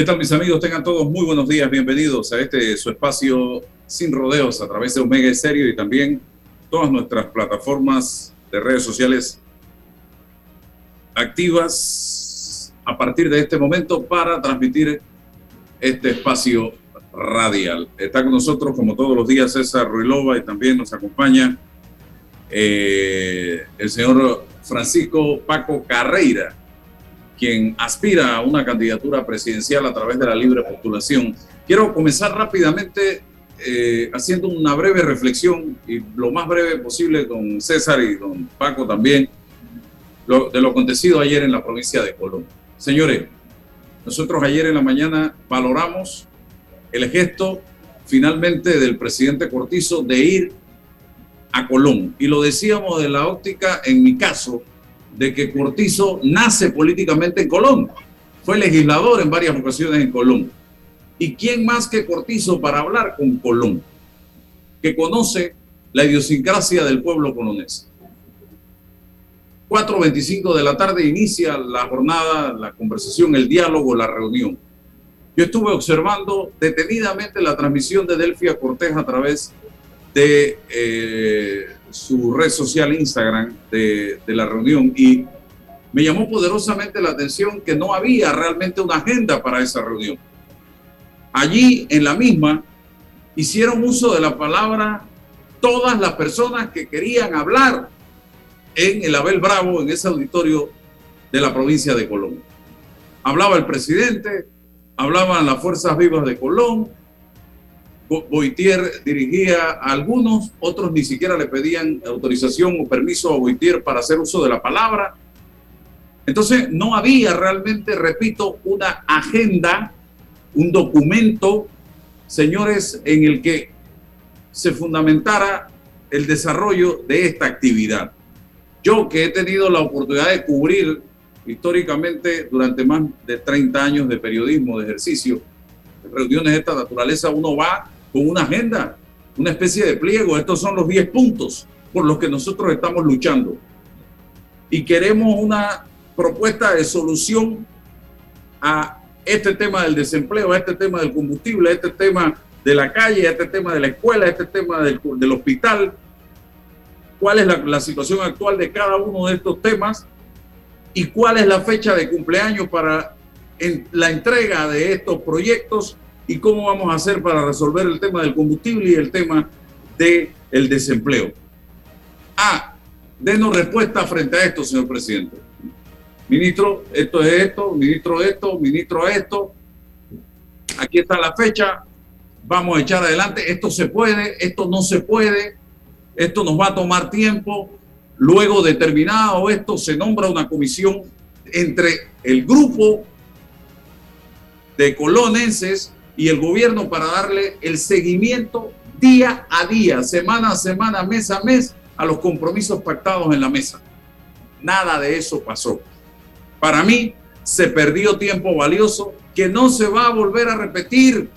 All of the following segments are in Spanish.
¿Qué tal mis amigos? Tengan todos muy buenos días, bienvenidos a este su espacio sin rodeos a través de Omega Estéreo y también todas nuestras plataformas de redes sociales activas a partir de este momento para transmitir este espacio radial. Está con nosotros como todos los días César Ruilova y también nos acompaña eh, el señor Francisco Paco Carreira quien aspira a una candidatura presidencial a través de la libre postulación. Quiero comenzar rápidamente eh, haciendo una breve reflexión y lo más breve posible con César y don Paco también de lo acontecido ayer en la provincia de Colón. Señores, nosotros ayer en la mañana valoramos el gesto finalmente del presidente Cortizo de ir a Colón. Y lo decíamos de la óptica, en mi caso, de que Cortizo nace políticamente en Colón. Fue legislador en varias ocasiones en Colón. ¿Y quién más que Cortizo para hablar con Colón? Que conoce la idiosincrasia del pueblo colonés. 4.25 de la tarde inicia la jornada, la conversación, el diálogo, la reunión. Yo estuve observando detenidamente la transmisión de Delfia Cortés a través de eh, su red social Instagram de, la reunión y me llamó poderosamente la atención que no había realmente una agenda para esa reunión. Allí en la misma hicieron uso de la palabra todas las personas que querían hablar en el Abel Bravo, en ese auditorio de la provincia de Colón. Hablaba el presidente, hablaban las fuerzas vivas de Colón, Boitier dirigía a algunos, otros ni siquiera le pedían autorización o permiso a Boitier para hacer uso de la palabra. Entonces, no había realmente, repito, una agenda, un documento, señores, en el que se fundamentara el desarrollo de esta actividad. Yo que he tenido la oportunidad de cubrir históricamente durante más de 30 años de periodismo, de ejercicio, reuniones de esta naturaleza, uno va con una agenda, una especie de pliego. Estos son los 10 puntos por los que nosotros estamos luchando. Y queremos una propuesta de solución a este tema del desempleo, a este tema del combustible, a este tema de la calle, a este tema de la escuela, a este tema del, hospital. ¿Cuál es la, situación actual de cada uno de estos temas? ¿Y cuál es la fecha de cumpleaños para la entrega de estos proyectos y cómo vamos a hacer para resolver el tema del combustible y el tema del el desempleo. Ah, denos respuesta frente a esto, señor presidente. Ministro, esto es esto, ministro esto, ministro esto. Aquí está la fecha. Vamos a echar adelante. Esto se puede, esto no se puede. Esto nos va a tomar tiempo. Luego determinado esto, se nombra una comisión entre el grupo de colonenses y el gobierno para darle el seguimiento día a día, semana a semana, mes a mes, a los compromisos pactados en la mesa. Nada de eso pasó. Para mí, se perdió tiempo valioso que no se va a volver a repetir,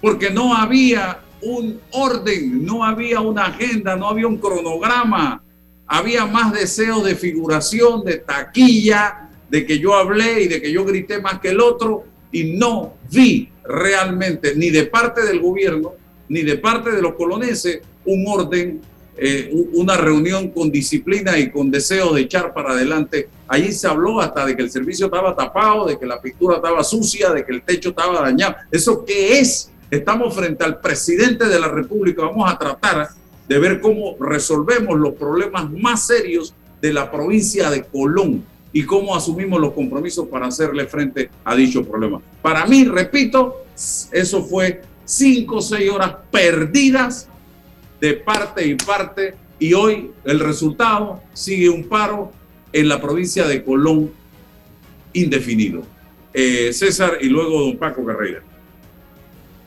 porque no había un orden, no había una agenda, no había un cronograma, había más deseos de figuración, de taquilla, de que yo hablé y de que yo grité más que el otro, y no vi realmente ni de parte del gobierno ni de parte de los coloneses un orden eh, una reunión con disciplina y con deseo de echar para adelante. Allí se habló hasta de que el servicio estaba tapado, de que la pintura estaba sucia, de que el techo estaba dañado. ¿Eso qué es? Estamos frente al presidente de la República. Vamos a tratar de ver cómo resolvemos los problemas más serios de la provincia de Colón y cómo asumimos los compromisos para hacerle frente a dicho problema. Para mí, repito, eso fue cinco o seis horas perdidas de parte y parte y hoy el resultado sigue un paro en la provincia de Colón indefinido. Eh, César y luego don Paco Carrera.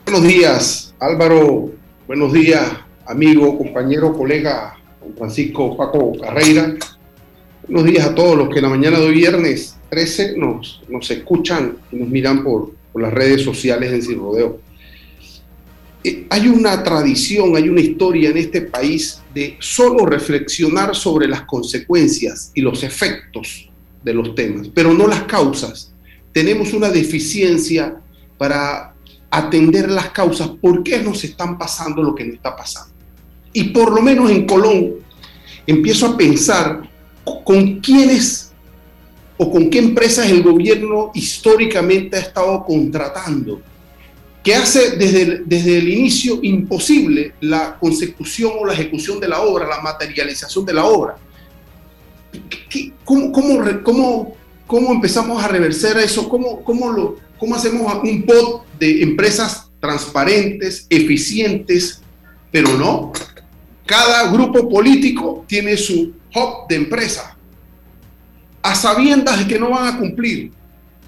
Buenos días, Álvaro. Buenos días, amigo, compañero, colega Francisco Paco Carreira. Buenos días a todos los que la mañana de hoy viernes 13 nos, nos escuchan y nos miran por, por las redes sociales en Sin Rodeo. Eh, hay una tradición, hay una historia en este país de solo reflexionar sobre las consecuencias y los efectos de los temas, pero no las causas. Tenemos una deficiencia para atender las causas, por qué nos están pasando lo que nos está pasando. Y por lo menos en Colón empiezo a pensar con quiénes o con qué empresas el gobierno históricamente ha estado contratando, que hace desde el, desde el inicio imposible la consecución o la ejecución de la obra, la materialización de la obra. ¿Cómo, cómo, cómo, cómo empezamos a reversar eso? ¿Cómo, cómo, lo, ¿Cómo hacemos un pot de empresas transparentes, eficientes, pero no? Cada grupo político tiene su hub de empresa, a sabiendas de que no van a cumplir.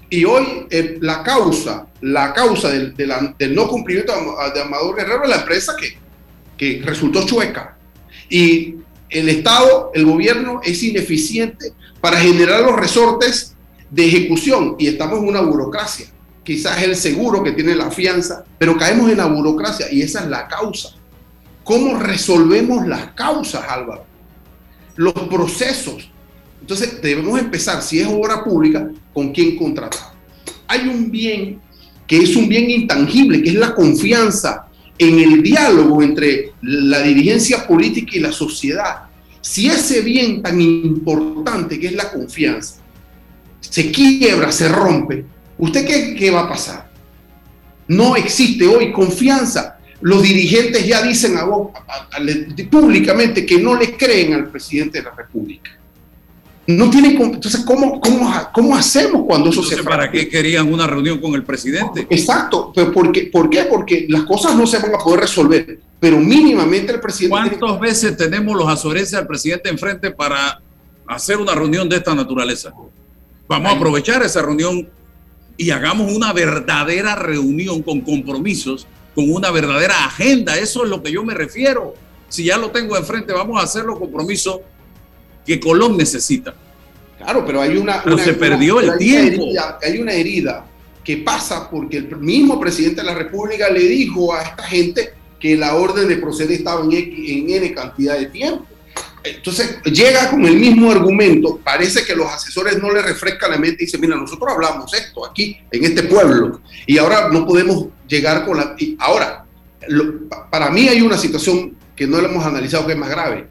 Y hoy eh, la causa, la causa del, del, no cumplimiento de Amador Guerrero es la empresa que, que resultó chueca. Y el Estado, el gobierno es ineficiente para generar los resortes de ejecución y estamos en una burocracia. Quizás el seguro que tiene la fianza, pero caemos en la burocracia y esa es la causa. ¿Cómo resolvemos las causas, Álvaro? Los procesos. Entonces debemos empezar, si es obra pública, con quién contratar. Hay un bien que es un bien intangible, que es la confianza en el diálogo entre la dirigencia política y la sociedad. Si ese bien tan importante que es la confianza se quiebra, se rompe, ¿usted qué, qué va a pasar? No existe hoy confianza los dirigentes ya dicen a vos, públicamente que no le creen al presidente de la República. No tienen, entonces, ¿cómo, cómo, cómo hacemos cuando eso se ¿Para qué querían una reunión con el presidente? Exacto, pero porque, ¿por qué? Porque las cosas no se van a poder resolver, pero mínimamente el presidente... ¿Cuántas veces tenemos los azoreses al presidente enfrente para hacer una reunión de esta naturaleza? Vamos a aprovechar esa reunión y hagamos una verdadera reunión con compromisos con una verdadera agenda. Eso es lo que yo me refiero. Si ya lo tengo enfrente, vamos a hacer los compromisos que Colón necesita. Claro, pero hay una... se perdió el tiempo. hay una herida que pasa porque el mismo presidente de la República le dijo a esta gente que la orden de proceder estaba en, en N cantidad de tiempo. Entonces llega con el mismo argumento, parece que los asesores no le refrescan la mente y dicen, mira, nosotros hablamos esto aquí, en este pueblo, y ahora no podemos llegar con la... ahora, para mí hay una situación que no la hemos analizado que es más grave.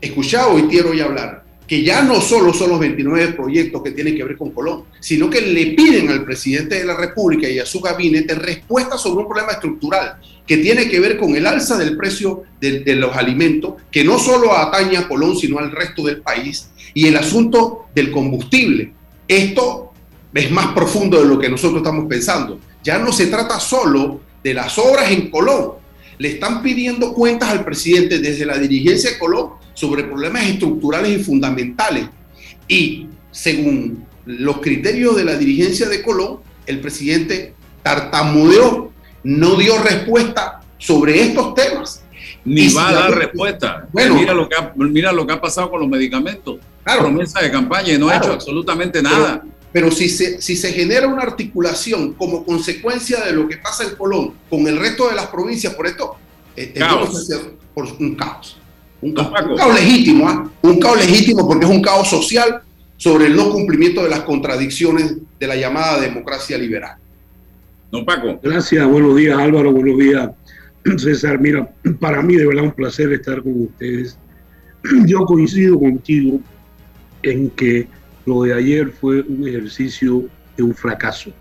Escuchado y quiero hoy hablar que ya no solo son los 29 proyectos que tienen que ver con Colón, sino que le piden al presidente de la República y a su gabinete respuesta sobre un problema estructural que tiene que ver con el alza del precio de, de los alimentos, que no solo atañe a Colón, sino al resto del país, y el asunto del combustible. Esto es más profundo de lo que nosotros estamos pensando. Ya no se trata solo de las obras en Colón. Le están pidiendo cuentas al presidente desde la dirigencia de Colón sobre problemas estructurales y fundamentales. Y según los criterios de la dirigencia de Colón, el presidente tartamudeó, no dio respuesta sobre estos temas. Ni va a dar respuesta. Bueno, mira lo, que ha, mira lo que ha pasado con los medicamentos. Claro, promesa de campaña y no ha hecho absolutamente nada. Pero, si, se, si se genera una articulación como consecuencia de lo que pasa en Colón con el resto de las provincias, por esto, eh, por un caos. Un caos, legítimo, ¿ah? un caos legítimo porque es un caos social sobre el no cumplimiento de las contradicciones de la llamada democracia liberal. Don Paco. Gracias, buenos días Álvaro, buenos días César, mira, para mí de verdad un placer estar con ustedes. Yo coincido contigo en que lo de ayer fue un ejercicio de un fracaso.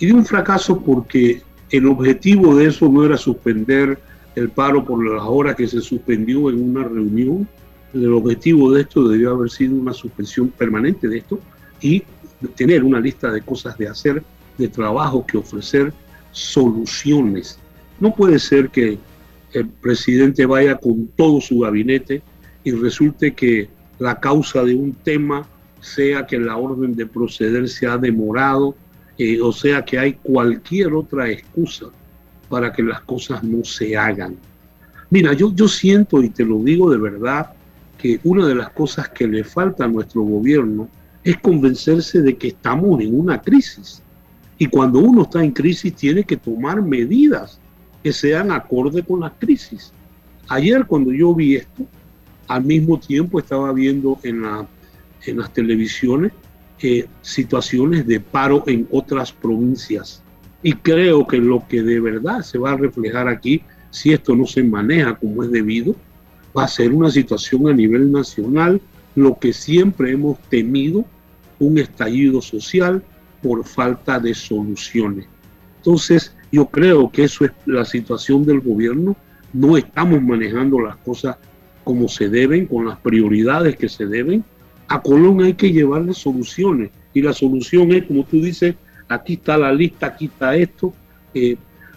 Y de un fracaso porque el objetivo de eso no era suspender el paro por las horas que se suspendió en una reunión. El objetivo de esto debió haber sido una suspensión permanente de esto y tener una lista de cosas de hacer, de trabajo que ofrecer, soluciones. No puede ser que el presidente vaya con todo su gabinete y resulte que la causa de un tema sea que la orden de proceder se ha demorado, eh, o sea que hay cualquier otra excusa para que las cosas no se hagan. Mira, yo, yo siento y te lo digo de verdad que una de las cosas que le falta a nuestro gobierno es convencerse de que estamos en una crisis. Y cuando uno está en crisis tiene que tomar medidas que sean acorde con la crisis. Ayer cuando yo vi esto, al mismo tiempo estaba viendo en, la, en las televisiones eh, situaciones de paro en otras provincias. Y creo que lo que de verdad se va a reflejar aquí, si esto no se maneja como es debido, va a ser una situación a nivel nacional, lo que siempre hemos temido un estallido social por falta de soluciones. Entonces, yo creo que eso es la situación del gobierno. No estamos manejando las cosas como se deben, con las prioridades que se deben. A Colón hay que llevarle soluciones. Y la solución es, como tú dices, aquí está la lista, aquí está esto. Eh,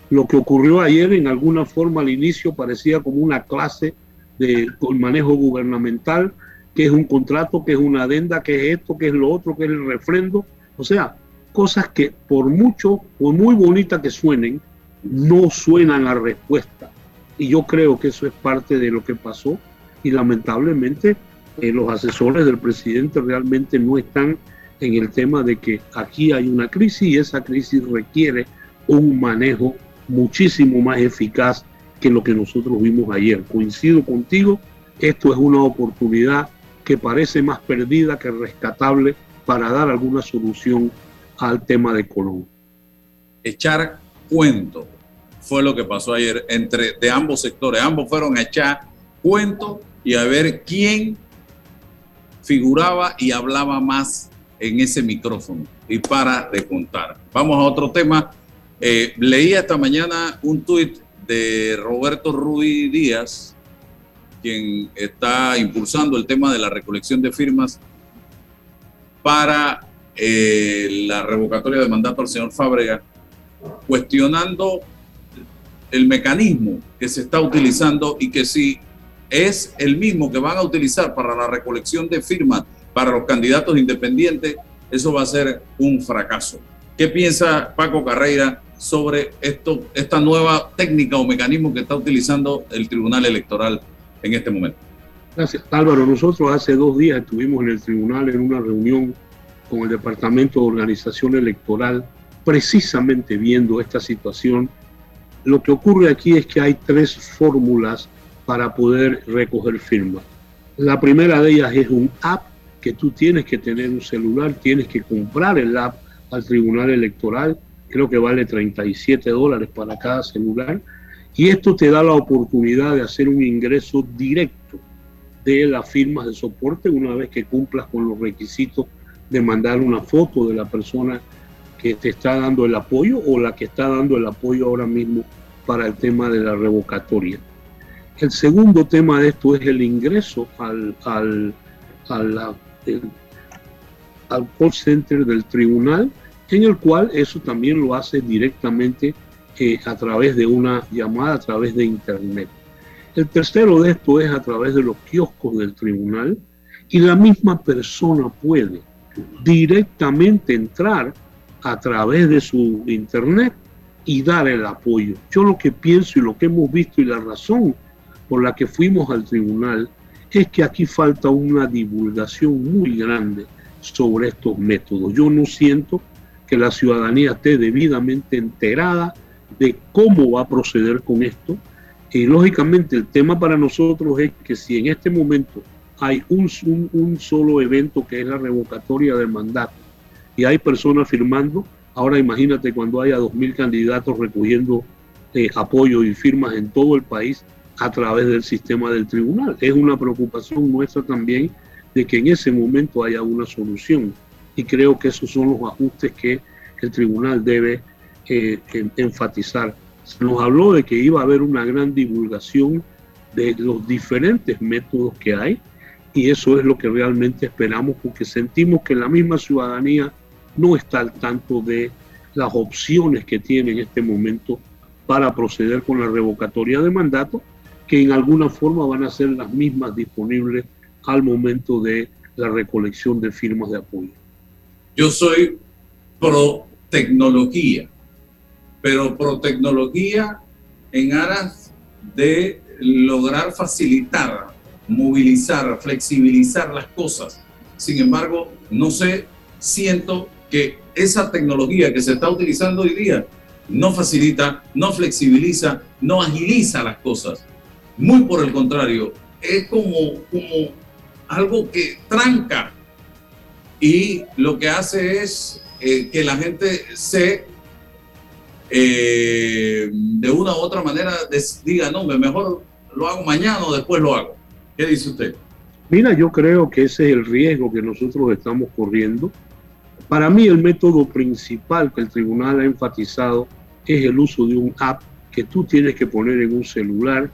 lo que ocurrió ayer en alguna forma al inicio parecía como una clase de manejo gubernamental que es un contrato, que es una adenda, que es esto, que es lo otro, que es el refrendo. O sea, cosas que por mucho, o muy bonitas que suenen, no suenan a respuesta. Y yo creo que eso es parte de lo que pasó y lamentablemente eh, los asesores del presidente realmente no están en el tema de que aquí hay una crisis y esa crisis requiere un manejo muchísimo más eficaz que lo que nosotros vimos ayer. Coincido contigo, esto es una oportunidad que parece más perdida que rescatable para dar alguna solución al tema de Colón. Echar cuento fue lo que pasó ayer entre de ambos sectores. Ambos fueron a echar cuento y a ver quién figuraba y hablaba más en ese micrófono. Y para de contar. Vamos a otro tema. Eh, leía esta mañana un tuit de Roberto Ruiz Díaz, quien está impulsando el tema de la recolección de firmas para eh, la revocatoria de mandato al señor Fábrega, cuestionando el mecanismo que se está utilizando y que si es el mismo que van a utilizar para la recolección de firmas para los candidatos independientes, eso va a ser un fracaso. ¿Qué piensa Paco Carreira sobre esto, esta nueva técnica o mecanismo que está utilizando el Tribunal Electoral en este momento. Gracias, Álvaro. Nosotros hace dos días estuvimos en el tribunal en una reunión con el Departamento de Organización Electoral, precisamente viendo esta situación. Lo que ocurre aquí es que hay tres fórmulas para poder recoger firmas. La primera de ellas es un app que tú tienes que tener un celular, tienes que comprar el app al Tribunal Electoral, creo que vale 37 dólares para cada celular y esto te da la oportunidad de hacer un ingreso directo de las firmas de soporte una vez que cumplas con los requisitos de mandar una foto de la persona que te está dando el apoyo o la que está dando el apoyo ahora mismo para el tema de la revocatoria. El segundo tema de esto es el ingreso al, al, al, al call center del tribunal, en el cual eso también lo hace directamente a través de una llamada a través de Internet. El tercero de esto es a través de los kioscos del tribunal y la misma persona puede directamente entrar a través de su Internet y dar el apoyo. Yo lo que pienso y lo que hemos visto y la razón por la que fuimos al tribunal es que aquí falta una divulgación muy grande sobre estos métodos. Yo no siento que la ciudadanía esté debidamente enterada de cómo va a proceder con esto. Y lógicamente el tema para nosotros es que si en este momento hay un, solo evento que es la revocatoria del mandato y hay personas firmando, ahora imagínate cuando haya dos mil candidatos recogiendo eh, apoyo y firmas en todo el país a través del sistema del tribunal. Es una preocupación nuestra también de que en ese momento haya una solución. Y creo que esos son los ajustes que el tribunal debe eh, enfatizar. Se nos habló de que iba a haber una gran divulgación de los diferentes métodos que hay y eso es lo que realmente esperamos porque sentimos que la misma ciudadanía no está al tanto de las opciones que tiene en este momento para proceder con la revocatoria de mandato, que en alguna forma van a ser las mismas disponibles al momento de la recolección de firmas de apoyo. Yo soy pro tecnología, pero pro tecnología en aras de lograr facilitar, movilizar, flexibilizar las cosas. Sin embargo, no sé, siento que esa tecnología que se está utilizando hoy día no facilita, no flexibiliza, no agiliza las cosas. Muy por el contrario, es como, como algo que tranca y lo que hace es eh, que la gente se eh, de una u otra manera diga, no, mejor lo hago mañana o después lo hago. ¿Qué dice usted? Mira, yo creo que ese es el riesgo que nosotros estamos corriendo. Para mí el método principal que el tribunal ha enfatizado es el uso de un app que tú tienes que poner en un celular,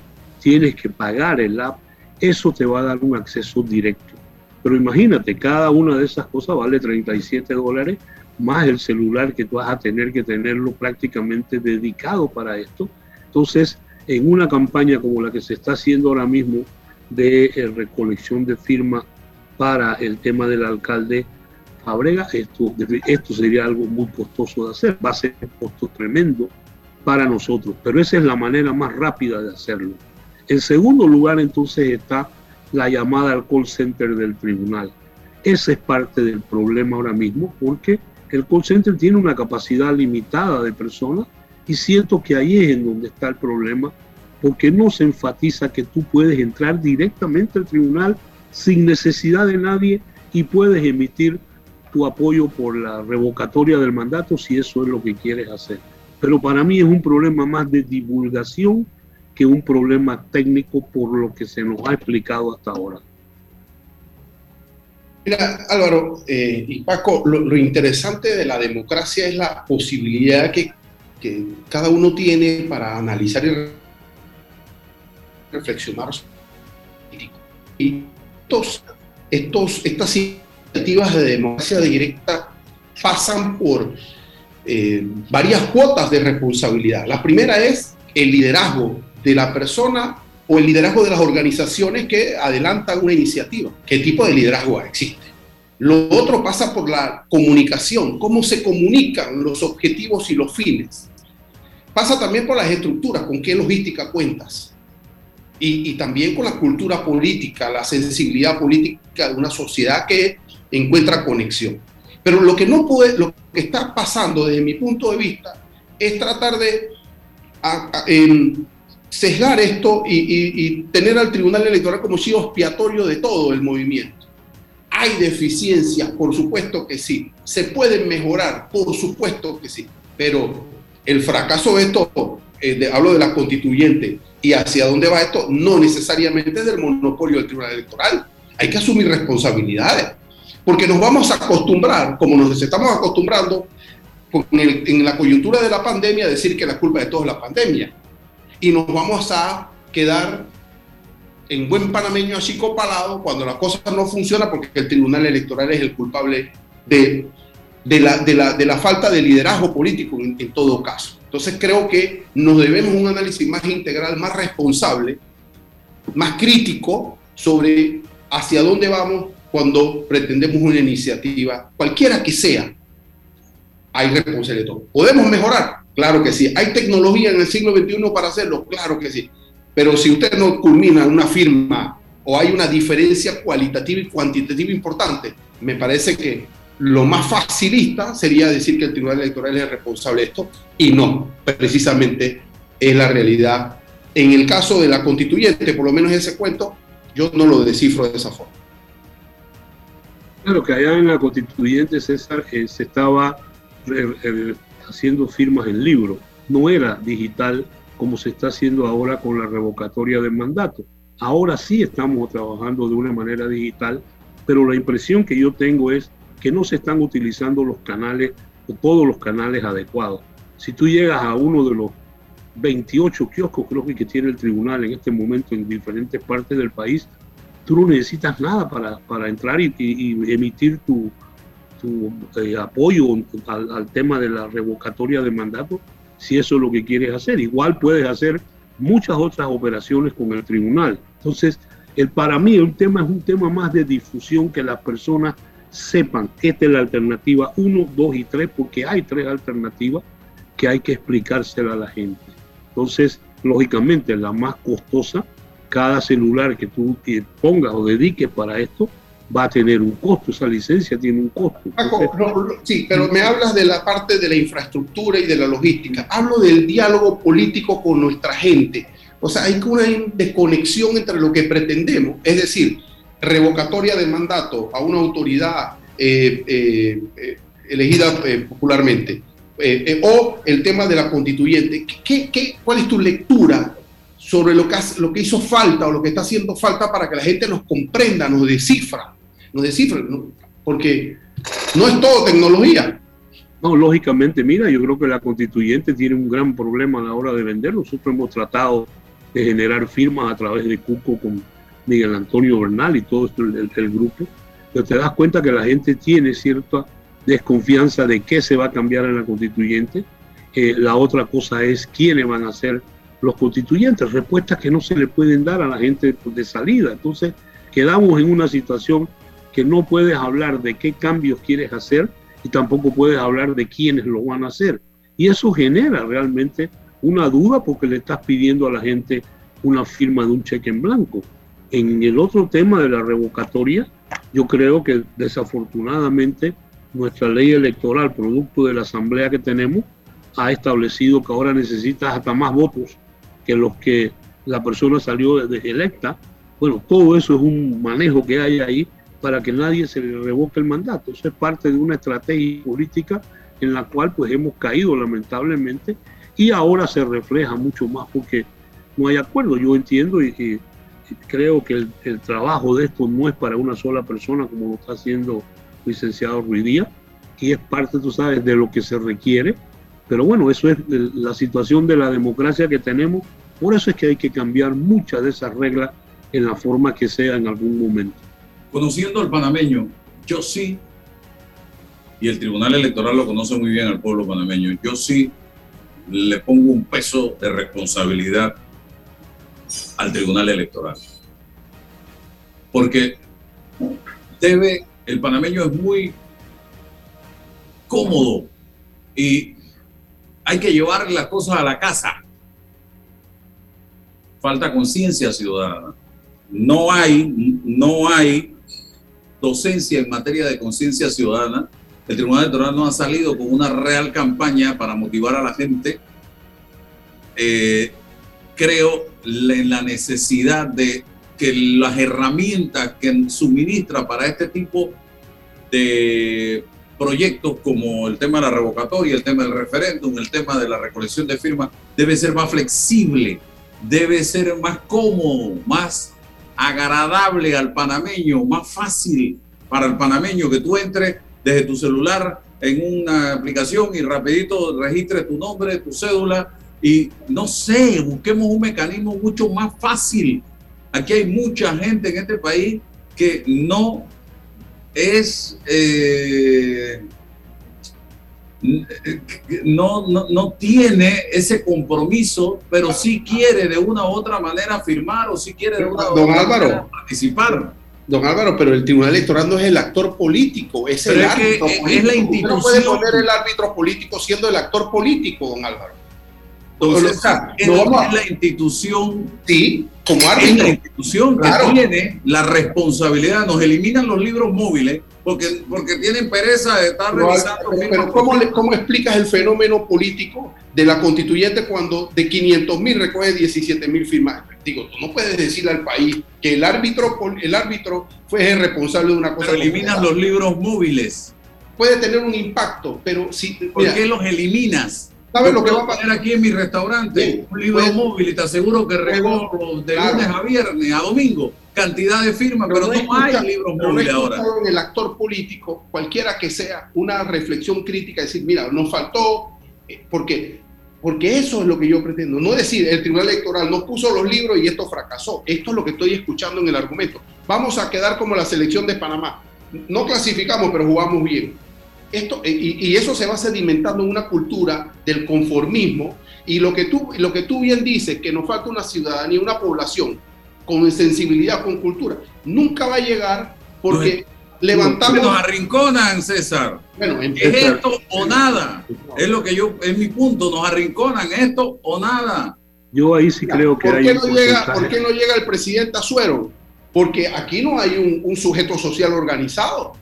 tienes que pagar el app, eso te va a dar un acceso directo. Pero imagínate, cada una de esas cosas vale 37 dólares, más el celular que tú vas a tener que tenerlo prácticamente dedicado para esto. Entonces, en una campaña como la que se está haciendo ahora mismo de eh, recolección de firmas para el tema del alcalde Fabrega, esto, esto sería algo muy costoso de hacer, va a ser un costo tremendo para nosotros, pero esa es la manera más rápida de hacerlo. En segundo lugar, entonces está la llamada al call center del tribunal. Ese es parte del problema ahora mismo porque el call center tiene una capacidad limitada de personas y siento que ahí es en donde está el problema, porque no se enfatiza que tú puedes entrar directamente al tribunal sin necesidad de nadie y puedes emitir tu apoyo por la revocatoria del mandato si eso es lo que quieres hacer. Pero para mí es un problema más de divulgación que un problema técnico por lo que se nos ha explicado hasta ahora. Mira, Álvaro eh, y Paco, lo, interesante de la democracia es la posibilidad que, que cada uno tiene para analizar y reflexionar. Y estos, estos, estas iniciativas de democracia directa pasan por eh, varias cuotas de responsabilidad. La primera es el liderazgo de la persona o el liderazgo de las organizaciones que adelantan una iniciativa. ¿Qué tipo de liderazgo existe? Lo otro pasa por la comunicación, cómo se comunican los objetivos y los fines. Pasa también por las estructuras, con qué logística cuentas. Y, también con la cultura política, la sensibilidad política de una sociedad que encuentra conexión. Pero lo que no puede, lo que está pasando desde mi punto de vista es tratar de sesgar esto y, tener al Tribunal Electoral como chivo expiatorio de todo el movimiento. ¿Hay deficiencias? Por supuesto que sí. ¿Se pueden mejorar? Por supuesto que sí. Pero el fracaso de esto, eh, hablo de la constituyente, y hacia dónde va esto, no necesariamente es del monopolio del Tribunal Electoral. Hay que asumir responsabilidades. Porque nos vamos a acostumbrar, como nos estamos acostumbrando en la coyuntura de la pandemia, a decir que la culpa de todo es la pandemia y nos vamos a quedar en buen panameño así copalado cuando las cosas no funcionan porque el Tribunal Electoral es el culpable de, de, la, de, la, de la, falta de liderazgo político en, en, todo caso. Entonces creo que nos debemos un análisis más integral, más responsable, más crítico sobre hacia dónde vamos cuando pretendemos una iniciativa, cualquiera que sea, hay responsabilidad. ¿Podemos mejorar? Claro que sí. ¿Hay tecnología en el siglo XXI para hacerlo? Claro que sí. Pero si usted no culmina una firma o hay una diferencia cualitativa y cuantitativa importante, me parece que lo más facilista sería decir que el Tribunal Electoral es responsable de esto y no, precisamente es la realidad. En el caso de la constituyente, por lo menos ese cuento, yo no lo descifro de esa forma. Claro que allá en la constituyente, César, eh, se estaba eh, eh, haciendo firmas en libro. No era digital como se está haciendo ahora con la revocatoria del mandato. Ahora sí estamos trabajando de una manera digital, pero la impresión que yo tengo es que no se están utilizando los canales o todos los canales adecuados. Si tú llegas a uno de los 28 kioscos creo que tiene el tribunal en este momento en diferentes partes del país, tú no necesitas nada para, para entrar y, emitir tu, eh, apoyo al, tema de la revocatoria de mandato, si eso es lo que quieres hacer. Igual puedes hacer muchas otras operaciones con el tribunal. Entonces, el, para mí el tema es un tema más de difusión, que las personas sepan esta es la alternativa 1, 2 y 3, porque hay tres alternativas que hay que explicársela a la gente. Entonces, lógicamente, la más costosa, cada celular que tú pongas o dediques para esto, va a tener un costo, esa licencia tiene un costo. sí, pero me hablas de la parte de la infraestructura y de la logística. Hablo del diálogo político con nuestra gente. O sea, hay una desconexión entre lo que pretendemos, es decir, revocatoria de mandato a una autoridad eh, eh, eh, elegida popularmente, o el tema de la constituyente. ¿Qué, qué, cuál es tu lectura sobre lo que, lo que hizo falta o lo que está haciendo falta para que la gente nos comprenda, nos descifra? Nos descifra, porque no es todo tecnología. No, lógicamente, mira, yo creo que la constituyente tiene un gran problema a la hora de vender. Nosotros hemos tratado de generar firmas a través de Cuco con Miguel Antonio Bernal y todo el, el, grupo, pero te das cuenta que la gente tiene cierta desconfianza de qué se va a cambiar en la constituyente. Eh, la otra cosa es quiénes van a ser los constituyentes, respuestas que no se le pueden dar a la gente de salida. Entonces, quedamos en una situación que no puedes hablar de qué cambios quieres hacer y tampoco puedes hablar de quiénes lo van a hacer. Y eso genera realmente una duda porque le estás pidiendo a la gente una firma de un cheque en blanco. En el otro tema de la revocatoria, yo creo que desafortunadamente nuestra ley electoral, producto de la asamblea que tenemos, ha establecido que ahora necesitas hasta más votos que los que la persona salió electa. Bueno, todo eso es un manejo que hay ahí para que nadie se le revoque el mandato. Eso es parte de una estrategia política en la cual pues hemos caído lamentablemente y ahora se refleja mucho más porque no hay acuerdo. Yo entiendo y, creo que el, el, trabajo de esto no es para una sola persona como lo está haciendo licenciado Ruidía y es parte, tú sabes, de lo que se requiere. Pero bueno, eso es la situación de la democracia que tenemos. Por eso es que hay que cambiar muchas de esas reglas en la forma que sea en algún momento. Conociendo al panameño, yo sí, y el Tribunal Electoral lo conoce muy bien al pueblo panameño, yo sí le pongo un peso de responsabilidad al Tribunal Electoral. Porque debe, el panameño es muy cómodo y hay que llevar las cosas a la casa. Falta conciencia ciudadana. No hay, no hay docencia en materia de conciencia ciudadana. El Tribunal Electoral no ha salido con una real campaña para motivar a la gente. Eh, creo en la necesidad de que las herramientas que suministra para este tipo de proyectos como el tema de la revocatoria, el tema del referéndum, el tema de la recolección de firmas, debe ser más flexible, debe ser más cómodo, más agradable al panameño, más fácil para el panameño que tú entres desde tu celular en una aplicación y rapidito registre tu nombre, tu cédula y no sé, busquemos un mecanismo mucho más fácil. Aquí hay mucha gente en este país que no es... Eh, no, no, no, tiene ese compromiso, pero sí quiere de una u otra manera firmar o sí quiere de una u otra manera participar. Don Álvaro, pero el Tribunal Electoral no es el actor político, es el árbitro político. Es la institución. no puede poner el árbitro político siendo el actor político, don Álvaro. Entonces, es, la institución. Sí, como árbitro. Es la institución que tiene la responsabilidad. Nos eliminan los libros móviles porque, porque tienen pereza de estar revisando. Pero, ¿cómo, ¿cómo, explicas el fenómeno político de la constituyente cuando de 500 mil recoge 17 mil firmas? Digo, tú no puedes decirle al país que el árbitro, el árbitro fue el responsable de una cosa. Pero eliminas los libros móviles. Puede tener un impacto, pero si. ¿Por qué los eliminas? ¿Sabes lo que va a pasar aquí en mi restaurante? un libro móvil y te aseguro que recojo de lunes a viernes, a domingo, cantidad de firmas, pero, no, hay libros móviles ahora. en el actor político, cualquiera que sea, una reflexión crítica, decir, mira, nos faltó, eh, porque, porque eso es lo que yo pretendo. No decir, el Tribunal Electoral no puso los libros y esto fracasó. Esto es lo que estoy escuchando en el argumento. Vamos a quedar como la selección de Panamá. No clasificamos, pero jugamos bien esto, y, eso se va sedimentando en una cultura del conformismo y lo que, tú, lo que tú bien dices, que nos falta una ciudadanía, una población con sensibilidad, con cultura, nunca va a llegar porque levantamos... Nos arrinconan, César. Bueno, ¿Es esto o nada? Es lo que yo, es mi punto, nos arrinconan esto o nada. Yo ahí sí creo que ¿por qué no llega, ¿Por qué no llega el presidente Azuero? Porque aquí no hay un, un sujeto social organizado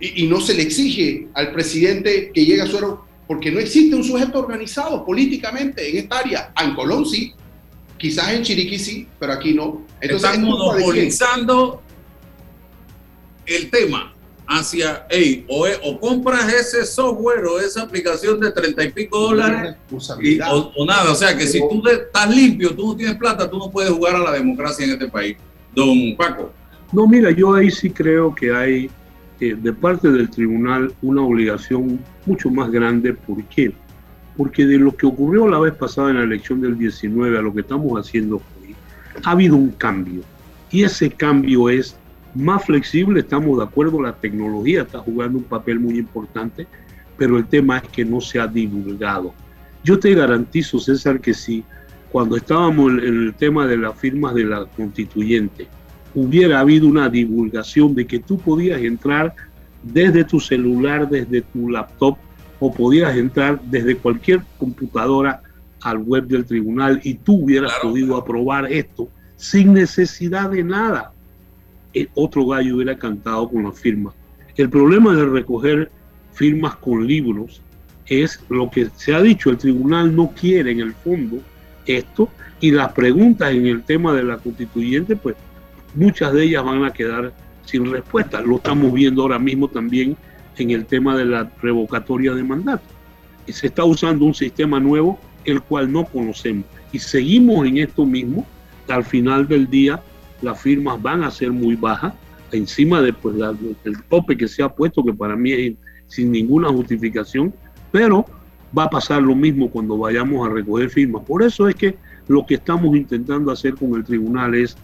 y, no se le exige al presidente que llegue a suero, porque no existe un sujeto organizado políticamente en esta área. En Colón sí, quizás en Chiriquí sí, pero aquí no. Entonces, Están monopolizando el tema hacia, hey, o, o, compras ese software o esa aplicación de treinta y pico dólares o, nada. O sea que si tú estás limpio, tú no tienes plata, tú no puedes jugar a la democracia en este país. Don Paco. No, mira, yo ahí sí creo que hay de parte del tribunal una obligación mucho más grande. ¿Por qué? Porque de lo que ocurrió la vez pasada en la elección del 19 a lo que estamos haciendo hoy, ha habido un cambio. Y ese cambio es más flexible, estamos de acuerdo, la tecnología está jugando un papel muy importante, pero el tema es que no se ha divulgado. Yo te garantizo, César, que si cuando estábamos en el tema de las firmas de la constituyente, hubiera habido una divulgación de que tú podías entrar desde tu celular, desde tu laptop, o podías entrar desde cualquier computadora al web del tribunal y tú hubieras podido aprobar esto sin necesidad de nada. El otro gallo hubiera cantado con la firma. El problema de recoger firmas con libros es lo que se ha dicho, el tribunal no quiere en el fondo esto y las preguntas en el tema de la constituyente, pues muchas de ellas van a quedar sin respuesta. Lo estamos viendo ahora mismo también en el tema de la revocatoria de mandato. Se está usando un sistema nuevo, el cual no conocemos. Y seguimos en esto mismo. Al final del día, las firmas van a ser muy bajas, encima de pues, del tope que se ha puesto, que para mí es sin ninguna justificación, pero va a pasar lo mismo cuando vayamos a recoger firmas. Por eso es que lo que estamos intentando hacer con el tribunal es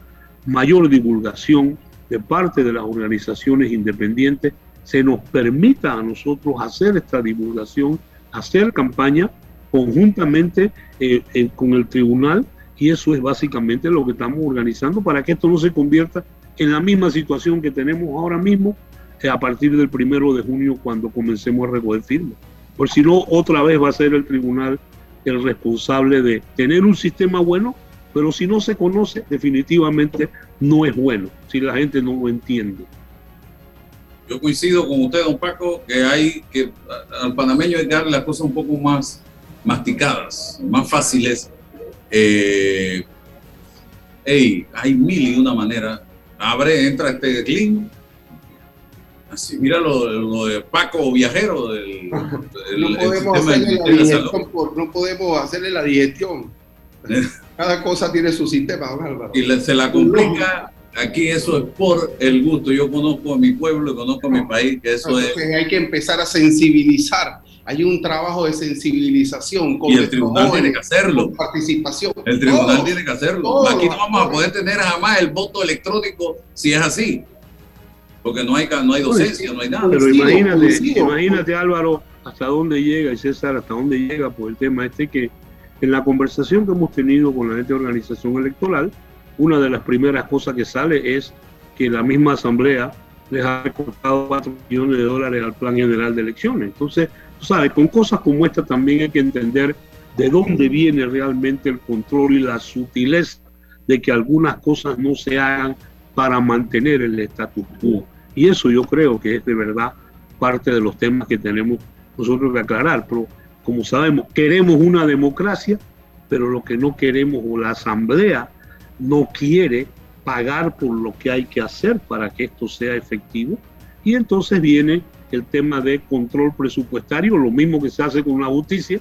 mayor divulgación de parte de las organizaciones independientes, se nos permita a nosotros hacer esta divulgación, hacer campaña conjuntamente eh, eh, con el tribunal y eso es básicamente lo que estamos organizando para que esto no se convierta en la misma situación que tenemos ahora mismo eh, a partir del primero de junio cuando comencemos a recoger firmas. Por si no, otra vez va a ser el tribunal el responsable de tener un sistema bueno pero si no se conoce, definitivamente no es bueno, si la gente no lo entiende. Yo coincido con usted, don Paco, que hay que al panameño hay que darle las cosas un poco más masticadas, más fáciles. Eh, hay mil y una manera. Abre, entra este link. Así, mira lo, de Paco Viajero. Del, no, podemos hacerle la digestión no podemos hacerle la digestión. Cada cosa tiene su sistema, Álvaro. Y se la complica. Aquí eso es por el gusto. Yo conozco a mi pueblo, conozco a mi país, que eso es. Hay que empezar a sensibilizar. Hay un trabajo de sensibilización. Con y el tribunal tiene que hacerlo. Participación. El tribunal tiene que hacerlo. Aquí no vamos a poder tener jamás el voto electrónico si es así. Porque no hay, no hay docencia, no hay nada. Pero imagínate, imagínate Álvaro, hasta dónde llega, y César, hasta dónde llega por el tema este que en la conversación que hemos tenido con la gente de organización electoral, una de las primeras cosas que sale es que la misma asamblea les ha recortado 4 millones de dólares al plan general de elecciones. Entonces, tú sabes, con cosas como esta también hay que entender de dónde viene realmente el control y la sutileza de que algunas cosas no se hagan para mantener el status quo. Y eso yo creo que es de verdad parte de los temas que tenemos nosotros que aclarar. Pero como sabemos, queremos una democracia, pero lo que no queremos o la Asamblea no quiere pagar por lo que hay que hacer para que esto sea efectivo. Y entonces viene el tema de control presupuestario, lo mismo que se hace con la justicia,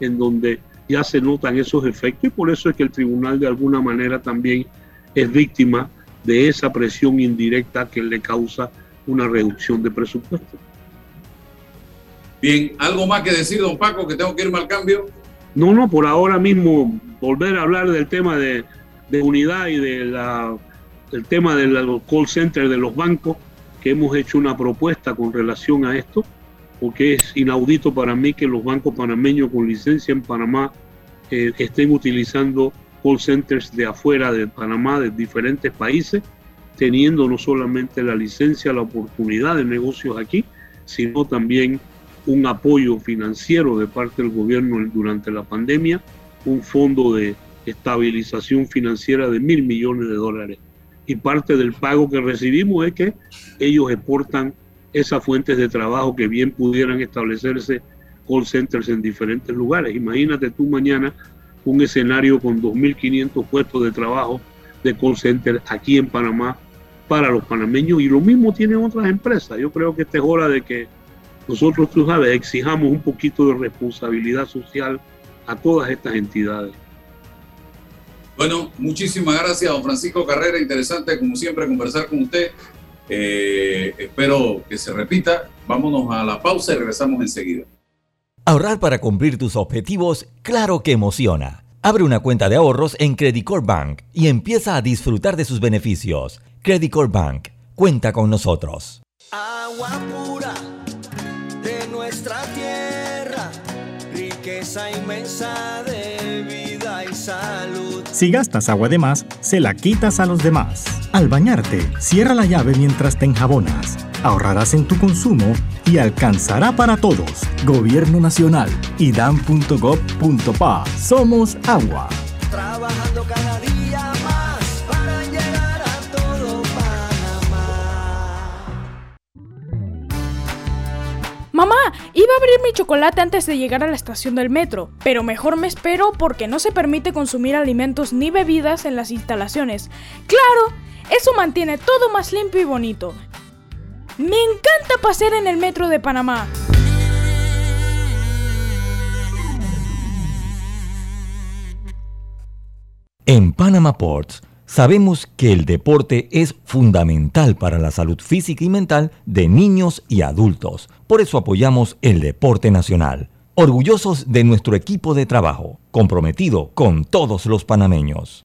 en donde ya se notan esos efectos y por eso es que el tribunal de alguna manera también es víctima de esa presión indirecta que le causa una reducción de presupuesto. Bien, ¿algo más que decir, don Paco, que tengo que irme al cambio? No, no, por ahora mismo volver a hablar del tema de, unidad y de del tema de los call centers de los bancos, que hemos hecho una propuesta con relación a esto, porque es inaudito para mí que los bancos panameños con licencia en Panamá eh, estén utilizando call centers de afuera de Panamá, de diferentes países, teniendo no solamente la licencia, la oportunidad de negocios aquí, sino también un apoyo financiero de parte del gobierno durante la pandemia, un fondo de estabilización financiera de mil millones de dólares. Y parte del pago que recibimos es que ellos exportan esas fuentes de trabajo que bien pudieran establecerse call centers en diferentes lugares. Imagínate tú mañana un escenario con 2.500 puestos de trabajo de call center aquí en Panamá para los panameños y lo mismo tienen otras empresas. Yo creo que esta es hora de que nosotros, tú sabes, exijamos un poquito de responsabilidad social a todas estas entidades. Bueno, muchísimas gracias, don Francisco Carrera. Interesante, como siempre, conversar con usted. Eh, espero que se repita. Vámonos a la pausa y regresamos enseguida. Ahorrar para cumplir tus objetivos, claro que emociona. Abre una cuenta de ahorros en Credit Bank y empieza a disfrutar de sus beneficios. Credit Bank, cuenta con nosotros. Agua pura nuestra tierra, riqueza inmensa de vida y salud. Si gastas agua de más, se la quitas a los demás. Al bañarte, cierra la llave mientras te enjabonas ahorrarás en tu consumo y alcanzará para todos. Gobierno Nacional, idam.gov.pa. Somos agua. Trabajando cada Mamá, iba a abrir mi chocolate antes de llegar a la estación del metro, pero mejor me espero porque no se permite consumir alimentos ni bebidas en las instalaciones. ¡Claro! Eso mantiene todo más limpio y bonito. Me encanta pasear en el metro de Panamá. En Panama Ports sabemos que el deporte es fundamental para la salud física y mental de niños y adultos. Por eso apoyamos el deporte nacional. Orgullosos de nuestro equipo de trabajo, comprometido con todos los panameños.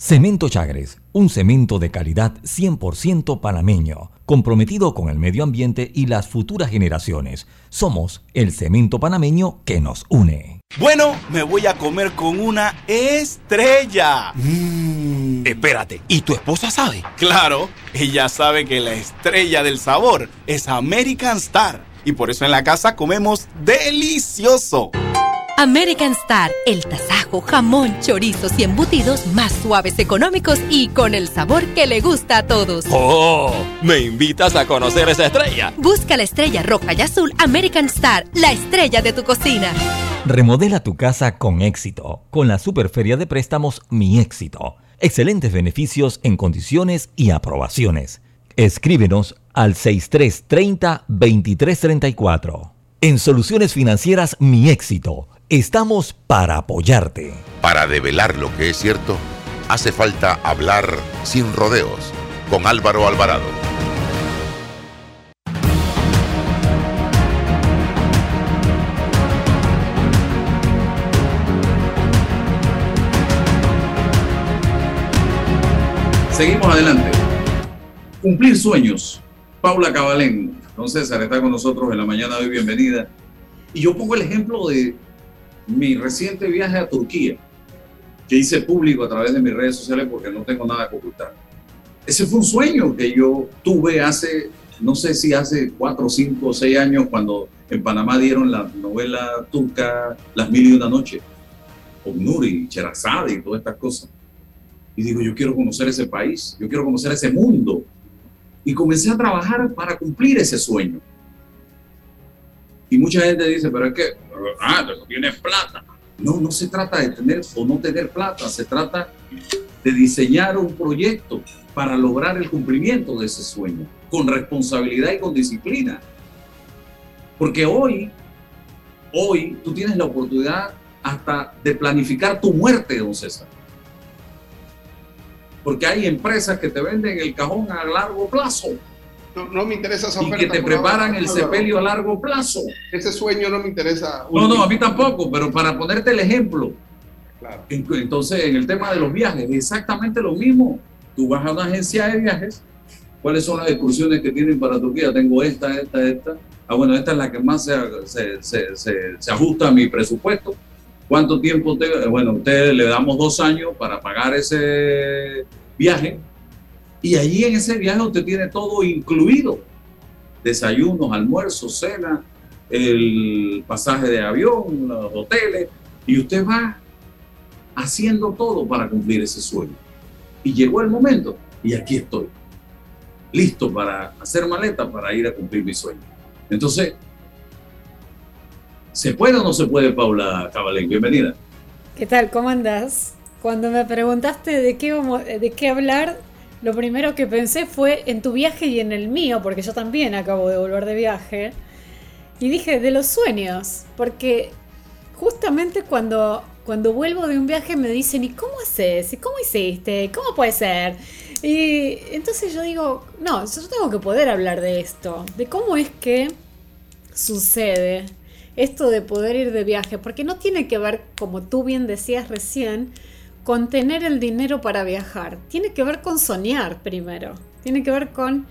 Cemento Chagres, un cemento de calidad 100% panameño, comprometido con el medio ambiente y las futuras generaciones. Somos el cemento panameño que nos une. Bueno, me voy a comer con una estrella. Mm. Espérate, ¿y tu esposa sabe? Claro, ella sabe que la estrella del sabor es American Star. Y por eso en la casa comemos delicioso. American Star, el tasajo, jamón, chorizos y embutidos más suaves, económicos y con el sabor que le gusta a todos. ¡Oh! ¿Me invitas a conocer esa estrella? Busca la estrella roja y azul American Star, la estrella de tu cocina. Remodela tu casa con éxito, con la Superferia de Préstamos Mi Éxito. Excelentes beneficios en condiciones y aprobaciones. Escríbenos al 6330-2334. En Soluciones Financieras Mi Éxito Estamos para apoyarte. Para develar lo que es cierto, hace falta hablar sin rodeos con Álvaro Alvarado. Seguimos adelante. Cumplir sueños. Paula Cabalén. Don César está con nosotros en la mañana de hoy. Bienvenida. Y yo pongo el ejemplo de mi reciente viaje a Turquía, que hice público a través de mis redes sociales porque no tengo nada que ocultar. Ese fue un sueño que yo tuve hace, no sé si hace cuatro, cinco seis años, cuando en Panamá dieron la novela turca Las Mil y Una Noches, con Nuri, Cherazade y todas estas cosas. Y digo, yo quiero conocer ese país, yo quiero conocer ese mundo. Y comencé a trabajar para cumplir ese sueño. Y mucha gente dice, pero es que, ah, tienes plata. No, no se trata de tener o no tener plata, se trata de diseñar un proyecto para lograr el cumplimiento de ese sueño, con responsabilidad y con disciplina. Porque hoy, hoy tú tienes la oportunidad hasta de planificar tu muerte, don César. Porque hay empresas que te venden el cajón a largo plazo no, me interesa esa oferta. Y que te preparan el sepelio a largo plazo. Ese sueño no me interesa. No, no, a mí tampoco, pero para ponerte el ejemplo. Claro. Entonces, en el tema de los viajes, exactamente lo mismo. Tú vas a una agencia de viajes. ¿Cuáles son las excursiones que tienen para Turquía? Tengo esta, esta, esta. Ah, bueno, esta es la que más se, se, se, se ajusta a mi presupuesto. ¿Cuánto tiempo? Te, bueno, ustedes le damos dos años para pagar ese viaje y allí en ese viaje usted tiene todo incluido. Desayunos, almuerzos, cena, el pasaje de avión, los hoteles. Y usted va haciendo todo para cumplir ese sueño. Y llegó el momento y aquí estoy. Listo para hacer maleta para ir a cumplir mi sueño. Entonces, ¿se puede o no se puede, Paula Cabalén? Bienvenida. ¿Qué tal? ¿Cómo andas? Cuando me preguntaste de qué, de qué hablar, lo primero que pensé fue en tu viaje y en el mío, porque yo también acabo de volver de viaje. Y dije, de los sueños, porque justamente cuando, cuando vuelvo de un viaje me dicen, ¿y cómo haces? ¿Y cómo hiciste? ¿Cómo puede ser? Y entonces yo digo, no, yo tengo que poder hablar de esto, de cómo es que sucede esto de poder ir de viaje, porque no tiene que ver, como tú bien decías recién, con tener el dinero para viajar. Tiene que ver con soñar primero. Tiene que ver con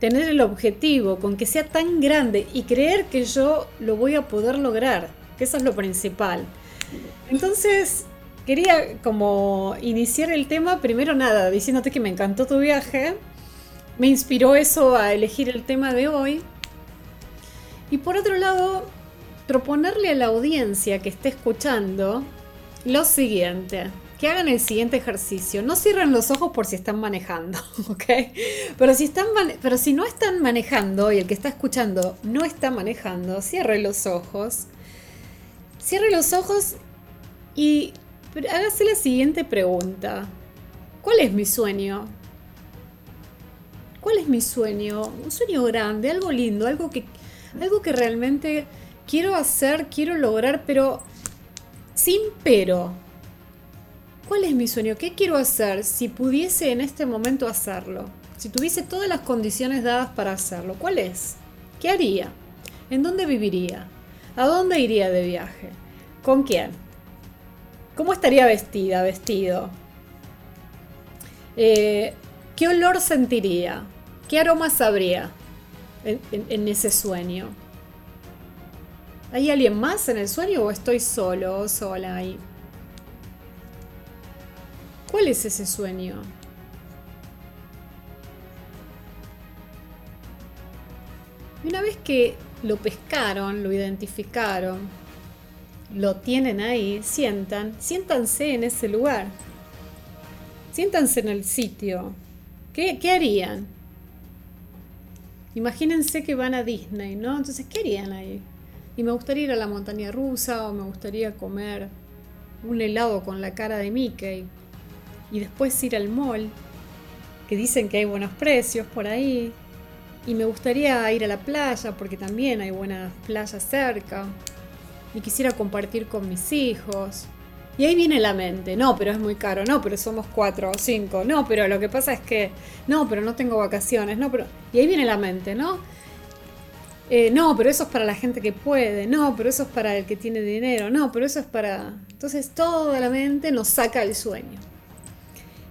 tener el objetivo, con que sea tan grande y creer que yo lo voy a poder lograr, que eso es lo principal. Entonces, quería como iniciar el tema, primero nada, diciéndote que me encantó tu viaje, me inspiró eso a elegir el tema de hoy. Y por otro lado, proponerle a la audiencia que esté escuchando lo siguiente que hagan el siguiente ejercicio. No cierren los ojos por si están manejando, ¿ok? Pero si, están pero si no están manejando y el que está escuchando no está manejando, cierre los ojos. Cierre los ojos y hágase la siguiente pregunta. ¿Cuál es mi sueño? ¿Cuál es mi sueño? Un sueño grande, algo lindo, algo que, algo que realmente quiero hacer, quiero lograr, pero sin pero. ¿Cuál es mi sueño? ¿Qué quiero hacer si pudiese en este momento hacerlo? Si tuviese todas las condiciones dadas para hacerlo, ¿cuál es? ¿Qué haría? ¿En dónde viviría? ¿A dónde iría de viaje? ¿Con quién? ¿Cómo estaría vestida, vestido? Eh, ¿Qué olor sentiría? ¿Qué aromas habría en, en- en ese sueño? ¿Hay alguien más en el sueño o estoy solo o sola ahí? ¿Cuál es ese sueño? Y una vez que lo pescaron, lo identificaron, lo tienen ahí, sientan, siéntanse en ese lugar. Siéntanse en el sitio. ¿Qué, qué harían? Imagínense que van a Disney, ¿no? Entonces, ¿qué harían ahí? Y me gustaría ir a la montaña rusa o me gustaría comer un helado con la cara de Mickey. Y después ir al mall, que dicen que hay buenos precios por ahí. Y me gustaría ir a la playa porque también hay buenas playas cerca. Y quisiera compartir con mis hijos. Y ahí viene la mente, no, pero es muy caro, no, pero somos cuatro o cinco, no, pero lo que pasa es que, no, pero no tengo vacaciones, no, pero... Y ahí viene la mente, ¿no? Eh, no, pero eso es para la gente que puede, no, pero eso es para el que tiene dinero, no, pero eso es para... Entonces toda la mente nos saca el sueño.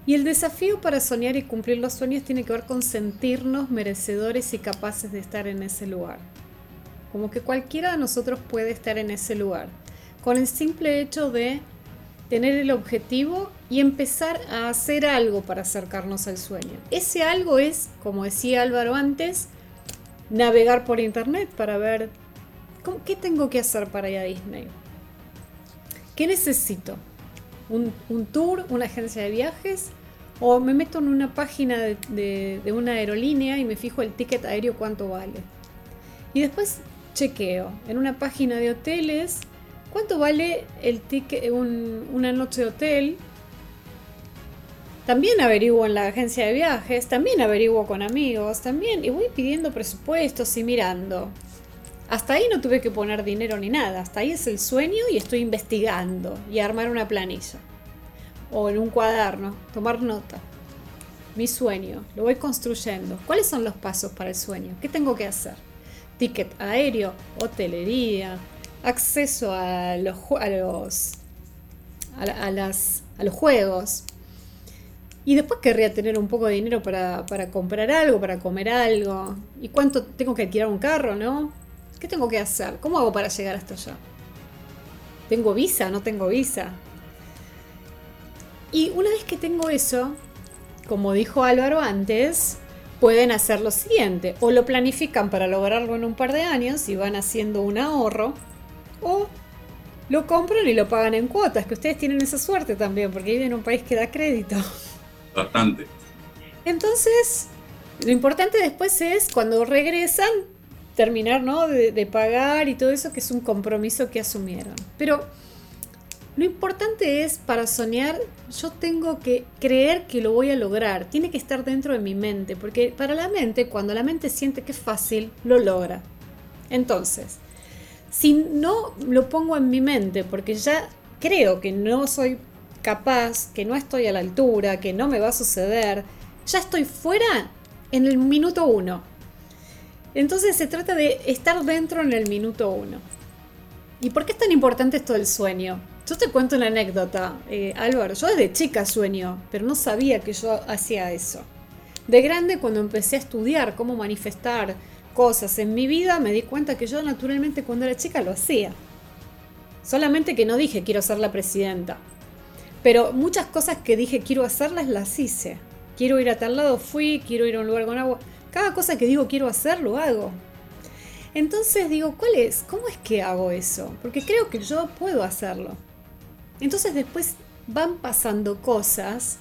Y el desafío para soñar y cumplir los sueños tiene que ver con sentirnos merecedores y capaces de estar en ese lugar. Como que cualquiera de nosotros puede estar en ese lugar. Con el simple hecho de tener el objetivo y empezar a hacer algo para acercarnos al sueño. Ese algo es, como decía Álvaro antes, navegar por internet para ver ¿cómo- qué tengo que hacer para ir a Disney. ¿Qué necesito? ¿Un, un tour? ¿Una agencia de viajes? ¿O me meto en una página de, una aerolínea y me fijo el ticket aéreo cuánto vale? Y después chequeo en una página de hoteles cuánto vale el ticket, un- una noche de hotel. También averiguo en la agencia de viajes, también averiguo con amigos, también y voy pidiendo presupuestos y mirando. Hasta ahí no tuve que poner dinero ni nada, hasta ahí es el sueño y estoy investigando y armar una planilla. O en un cuaderno, tomar nota. Mi sueño, lo voy construyendo. ¿Cuáles son los pasos para el sueño? ¿Qué tengo que hacer? Ticket aéreo, hotelería, acceso a los, a los, a, la- a las, a los juegos. Y después querría tener un poco de dinero para, para comprar algo, para comer algo. ¿Y cuánto tengo que alquilar un carro, no? ¿Qué tengo que hacer? ¿Cómo hago para llegar hasta allá? ¿Tengo visa? ¿No tengo visa? Y una vez que tengo eso, como dijo Álvaro antes, pueden hacer lo siguiente. O lo planifican para lograrlo en un par de años y van haciendo un ahorro. O lo compran y lo pagan en cuotas, que ustedes tienen esa suerte también, porque viven en un país que da crédito. Bastante. Entonces, lo importante después es cuando regresan, terminar ¿no? de, de pagar y todo eso, que es un compromiso que asumieron. Pero lo importante es, para soñar, yo tengo que creer que lo voy a lograr. Tiene que estar dentro de mi mente, porque para la mente, cuando la mente siente que es fácil, lo logra. Entonces, si no lo pongo en mi mente, porque ya creo que no soy capaz, que no estoy a la altura, que no me va a suceder, ya estoy fuera en el minuto uno. Entonces se trata de estar dentro en el minuto uno. ¿Y por qué es tan importante esto del sueño? Yo te cuento una anécdota, eh, Álvaro. Yo desde chica sueño, pero no sabía que yo hacía eso. De grande, cuando empecé a estudiar cómo manifestar cosas en mi vida, me di cuenta que yo naturalmente cuando era chica lo hacía. Solamente que no dije quiero ser la presidenta. Pero muchas cosas que dije quiero hacerlas, las hice. Quiero ir a tal lado, fui, quiero ir a un lugar con agua. Cada cosa que digo quiero hacer, lo hago. Entonces digo, ¿cuál es? ¿Cómo es que hago eso? Porque creo que yo puedo hacerlo. Entonces después van pasando cosas,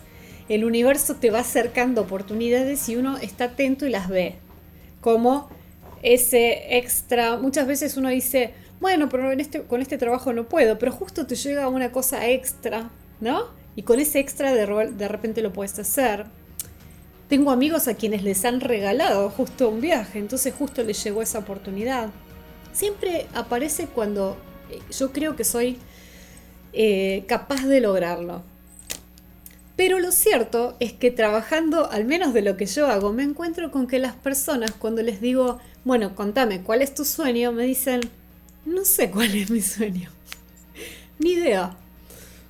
el universo te va acercando oportunidades y uno está atento y las ve. Como ese extra, muchas veces uno dice, bueno, pero este, con este trabajo no puedo, pero justo te llega una cosa extra, ¿no? Y con ese extra de, de repente lo puedes hacer. Tengo amigos a quienes les han regalado justo un viaje, entonces justo les llegó esa oportunidad. Siempre aparece cuando eh, yo creo que soy eh, capaz de lograrlo. Pero lo cierto es que trabajando, al menos de lo que yo hago, me encuentro con que las personas cuando les digo, bueno, contame, ¿cuál es tu sueño? Me dicen, no sé cuál es mi sueño. Ni idea.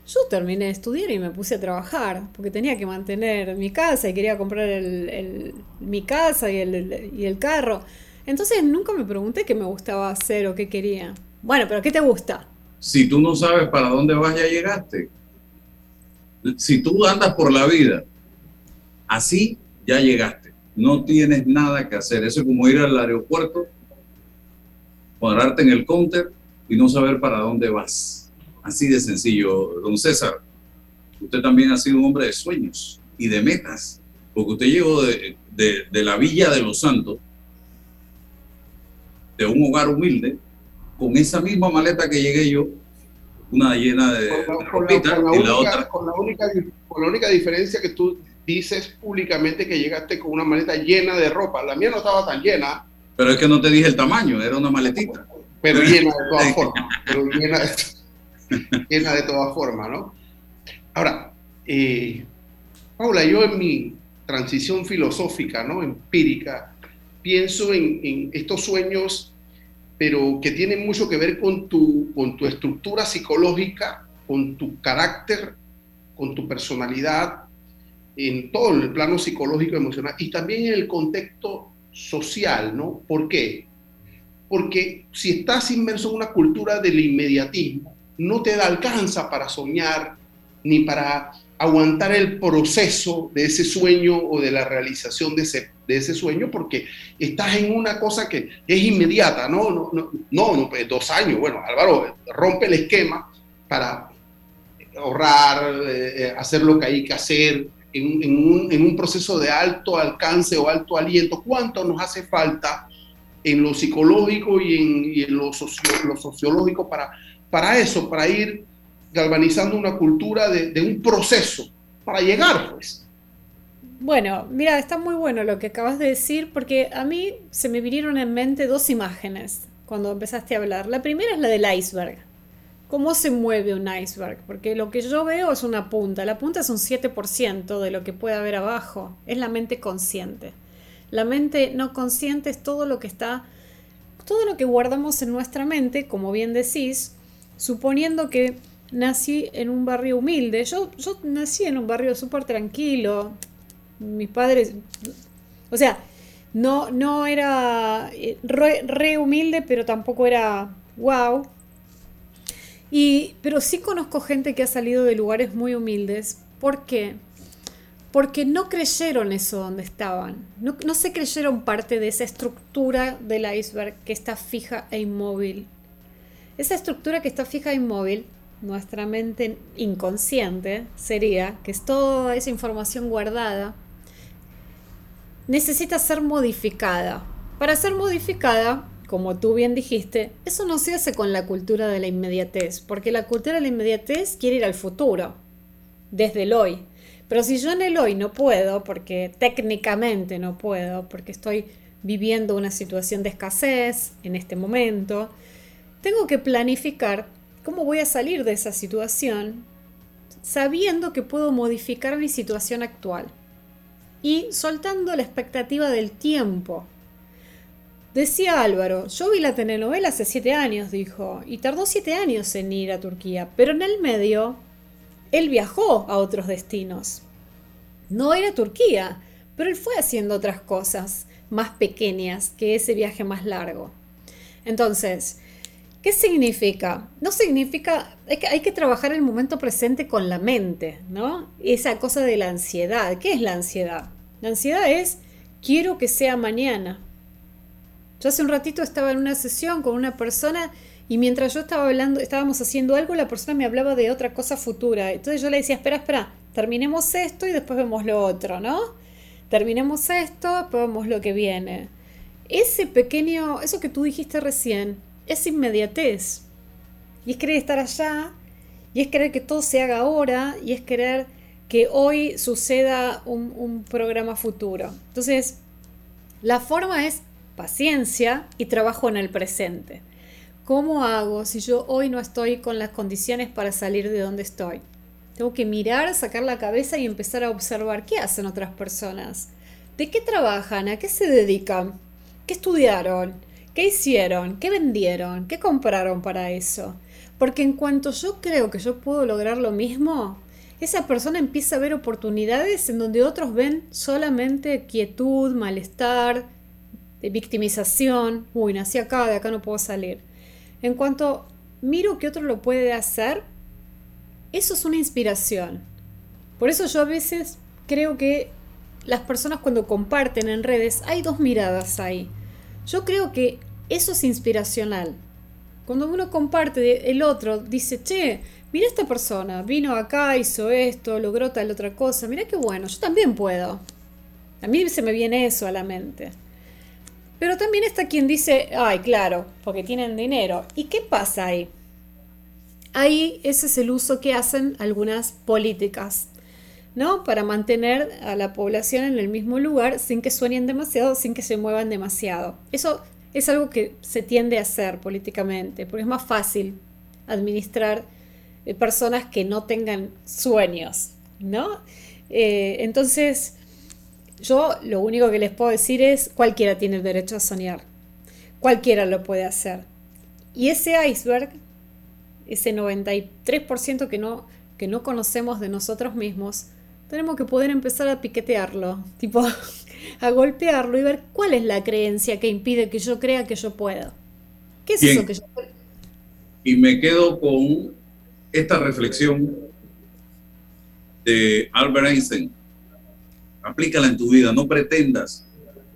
Yo terminé de estudiar y me puse a trabajar, porque tenía que mantener mi casa y quería comprar el, mi casa y el, y el carro. Entonces nunca me pregunté qué me gustaba hacer o qué quería. Bueno, pero ¿qué te gusta? Si tú no sabes para dónde vas, ya llegaste. Si tú andas por la vida así, ya llegaste. No tienes nada que hacer. Eso es como ir al aeropuerto, pararte en el counter y no saber para dónde vas. Así de sencillo, don César. Usted también ha sido un hombre de sueños y de metas, porque usted llegó de, de la Villa de los Santos, de un hogar humilde, con esa misma maleta que llegué yo, una llena de, ropita y la otra. Con la, única, con la única diferencia que tú dices públicamente que llegaste con una maleta llena de ropa. La mía no estaba tan llena. Pero es que no te dije el tamaño, era una maletita. Pero llena de todas formas. Pero llena de, llena de todas formas, ¿no? Ahora, eh, Paula, yo en mi transición filosófica, ¿no? Empírica, pienso en, en estos sueños pero que tienen mucho que ver con tu, con tu estructura psicológica, con tu carácter, con tu personalidad, en todo el plano psicológico, emocional y también en el contexto social, ¿no? ¿Por qué? Porque si estás inmerso en una cultura del inmediatismo, no te da alcanza para soñar ni para aguantar el proceso de ese sueño o de la realización de ese, de ese sueño porque estás en una cosa que es inmediata, ¿no? No, no, no, pues, dos años. Bueno, Álvaro, rompe el esquema para ahorrar, eh, eh, hacer lo que hay que hacer en, en, un, en, un, proceso de alto alcance o alto aliento. ¿Cuánto nos hace falta en lo psicológico y en, y en lo, socio, lo sociológico para, para eso, para ir galvanizando una cultura de, un proceso para llegar, pues. Bueno, mira, está muy bueno lo que acabas de decir porque a mí se me vinieron en mente dos imágenes cuando empezaste a hablar. La primera es la del iceberg. ¿Cómo se mueve un iceberg? Porque lo que yo veo es una punta. La punta es un 7% de lo que puede haber abajo. Es la mente consciente. La mente no consciente es todo lo que está, todo lo que guardamos en nuestra mente, como bien decís, suponiendo que nací en un barrio humilde. Yo, yo nací en un barrio súper tranquilo. Mis padres, o sea, no, no era eh, re, humilde, pero tampoco era wow. Y, pero sí conozco gente que ha salido de lugares muy humildes. ¿Por qué? Porque no creyeron eso donde estaban. No, no se creyeron parte de esa estructura del iceberg que está fija e inmóvil. Esa estructura que está fija e inmóvil nuestra mente inconsciente sería que es toda esa información guardada necesita ser modificada. Para ser modificada, como tú bien dijiste, eso no se hace con la cultura de la inmediatez, porque la cultura de la inmediatez quiere ir al futuro, desde el hoy. Pero si yo en el hoy no puedo, porque técnicamente no puedo, porque estoy viviendo una situación de escasez en este momento, tengo que planificar ¿Cómo voy a salir de esa situación sabiendo que puedo modificar mi situación actual? Y soltando la expectativa del tiempo. Decía Álvaro, yo vi la telenovela hace siete años, dijo, y tardó siete años en ir a Turquía, pero en el medio él viajó a otros destinos. No era Turquía, pero él fue haciendo otras cosas más pequeñas que ese viaje más largo. Entonces, ¿Qué significa? No significa, es que hay que trabajar el momento presente con la mente, ¿no? Esa cosa de la ansiedad. ¿Qué es la ansiedad? La ansiedad es, quiero que sea mañana. Yo hace un ratito estaba en una sesión con una persona y mientras yo estaba hablando, estábamos haciendo algo, la persona me hablaba de otra cosa futura. Entonces yo le decía, espera, espera, terminemos esto y después vemos lo otro, ¿no? Terminemos esto, después vemos lo que viene. Ese pequeño, eso que tú dijiste recién, es inmediatez. Y es querer estar allá, y es querer que todo se haga ahora, y es querer que hoy suceda un, programa futuro. Entonces, la forma es paciencia y trabajo en el presente. ¿Cómo hago si yo hoy no estoy con las condiciones para salir de donde estoy? Tengo que mirar, sacar la cabeza y empezar a observar qué hacen otras personas. ¿De qué trabajan? ¿A qué se dedican? ¿Qué estudiaron? ¿Qué hicieron? ¿Qué vendieron? ¿Qué compraron para eso? Porque en cuanto yo creo que yo puedo lograr lo mismo, esa persona empieza a ver oportunidades en donde otros ven solamente quietud, malestar, victimización. Uy, nací acá, de acá no puedo salir. En cuanto miro que otro lo puede hacer, eso es una inspiración. Por eso yo a veces creo que las personas cuando comparten en redes, hay dos miradas ahí. Yo creo que eso es inspiracional. Cuando uno comparte, el otro dice, che, mira esta persona, vino acá, hizo esto, logró tal otra cosa, mira qué bueno, yo también puedo. A mí se me viene eso a la mente. Pero también está quien dice, ay, claro, porque tienen dinero. ¿Y qué pasa ahí? Ahí ese es el uso que hacen algunas políticas, ¿no? Para mantener a la población en el mismo lugar sin que suenen demasiado, sin que se muevan demasiado. Eso es algo que se tiende a hacer políticamente, porque es más fácil administrar eh, personas que no tengan sueños, ¿no? Eh, entonces, yo lo único que les puedo decir es, cualquiera tiene el derecho a soñar, cualquiera lo puede hacer. Y ese iceberg, ese 93% que no, que no conocemos de nosotros mismos, tenemos que poder empezar a piquetearlo, tipo a golpearlo y ver cuál es la creencia que impide que yo crea que yo puedo. ¿Qué es eso que yo Y me quedo con esta reflexión de Albert Einstein. Aplícala en tu vida, no pretendas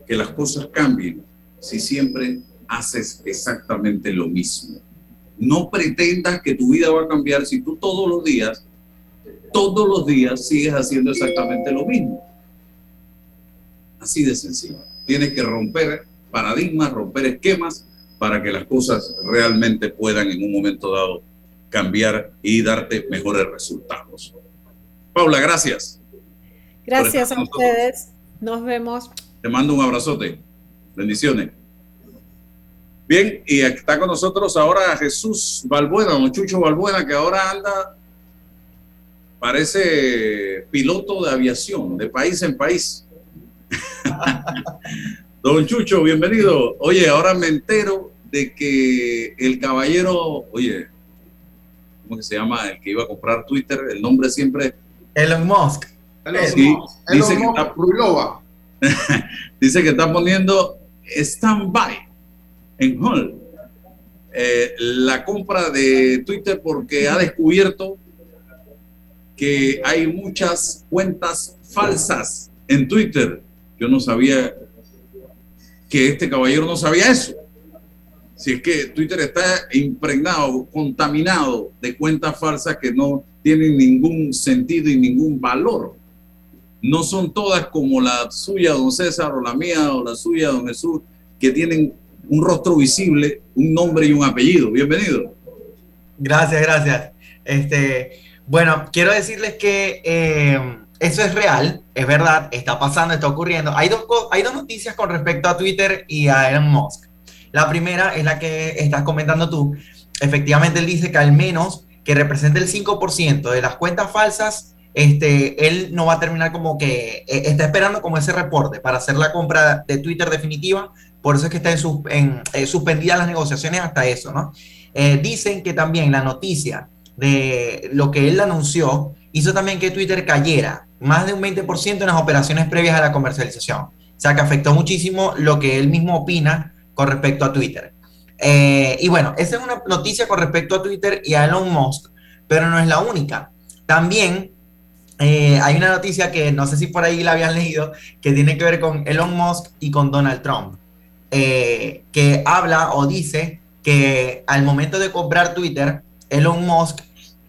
que las cosas cambien si siempre haces exactamente lo mismo. No pretendas que tu vida va a cambiar si tú todos los días todos los días sigues haciendo exactamente lo mismo. Así de sencillo. Tienes que romper paradigmas, romper esquemas para que las cosas realmente puedan en un momento dado cambiar y darte mejores resultados. Paula, gracias. Gracias a ustedes. Nos vemos. Te mando un abrazote. Bendiciones. Bien, y está con nosotros ahora Jesús Balbuena, don Chucho Balbuena, que ahora anda parece piloto de aviación, de país en país. Don Chucho, bienvenido. Oye, ahora me entero de que el caballero, oye, ¿cómo se llama? El que iba a comprar Twitter, el nombre siempre... Elon Musk. Sí, dice, que está, dice que está poniendo stand-by en hold eh, la compra de Twitter porque ha descubierto que hay muchas cuentas falsas en Twitter. Yo no sabía que este caballero no sabía eso. Si es que Twitter está impregnado, contaminado de cuentas falsas que no tienen ningún sentido y ningún valor. No son todas como la suya, don César, o la mía, o la suya, don Jesús, que tienen un rostro visible, un nombre y un apellido. Bienvenido. Gracias, gracias. Este, bueno, quiero decirles que eh, eso es real, es verdad, está pasando, está ocurriendo. Hay dos, hay dos noticias con respecto a Twitter y a Elon Musk. La primera es la que estás comentando tú. Efectivamente, él dice que al menos que represente el 5% de las cuentas falsas, este, él no va a terminar como que eh, está esperando como ese reporte para hacer la compra de Twitter definitiva. Por eso es que está en, eh, suspendidas las negociaciones hasta eso, ¿no? dicen que también la noticia de lo que él anunció hizo también que Twitter cayera más de un 20% en las operaciones previas a la comercialización. O sea, que afectó muchísimo lo que él mismo opina con respecto a Twitter. Eh, y bueno, esa es una noticia con respecto a Twitter y a Elon Musk, pero no es la única. También eh, hay una noticia que no sé si por ahí la habían leído, que tiene que ver con Elon Musk y con Donald Trump, eh, que habla o dice que al momento de comprar Twitter, Elon Musk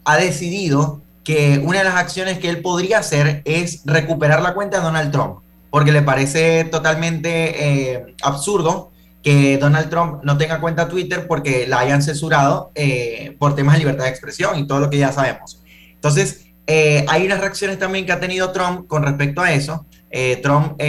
ha decidido que una de las acciones que él podría hacer es recuperar la cuenta de Donald Trump, porque le parece totalmente eh, absurdo que Donald Trump no tenga cuenta Twitter porque la hayan censurado eh, por temas de libertad de expresión y todo lo que ya sabemos. Entonces, eh, hay unas reacciones también que ha tenido Trump con respecto a eso. Trump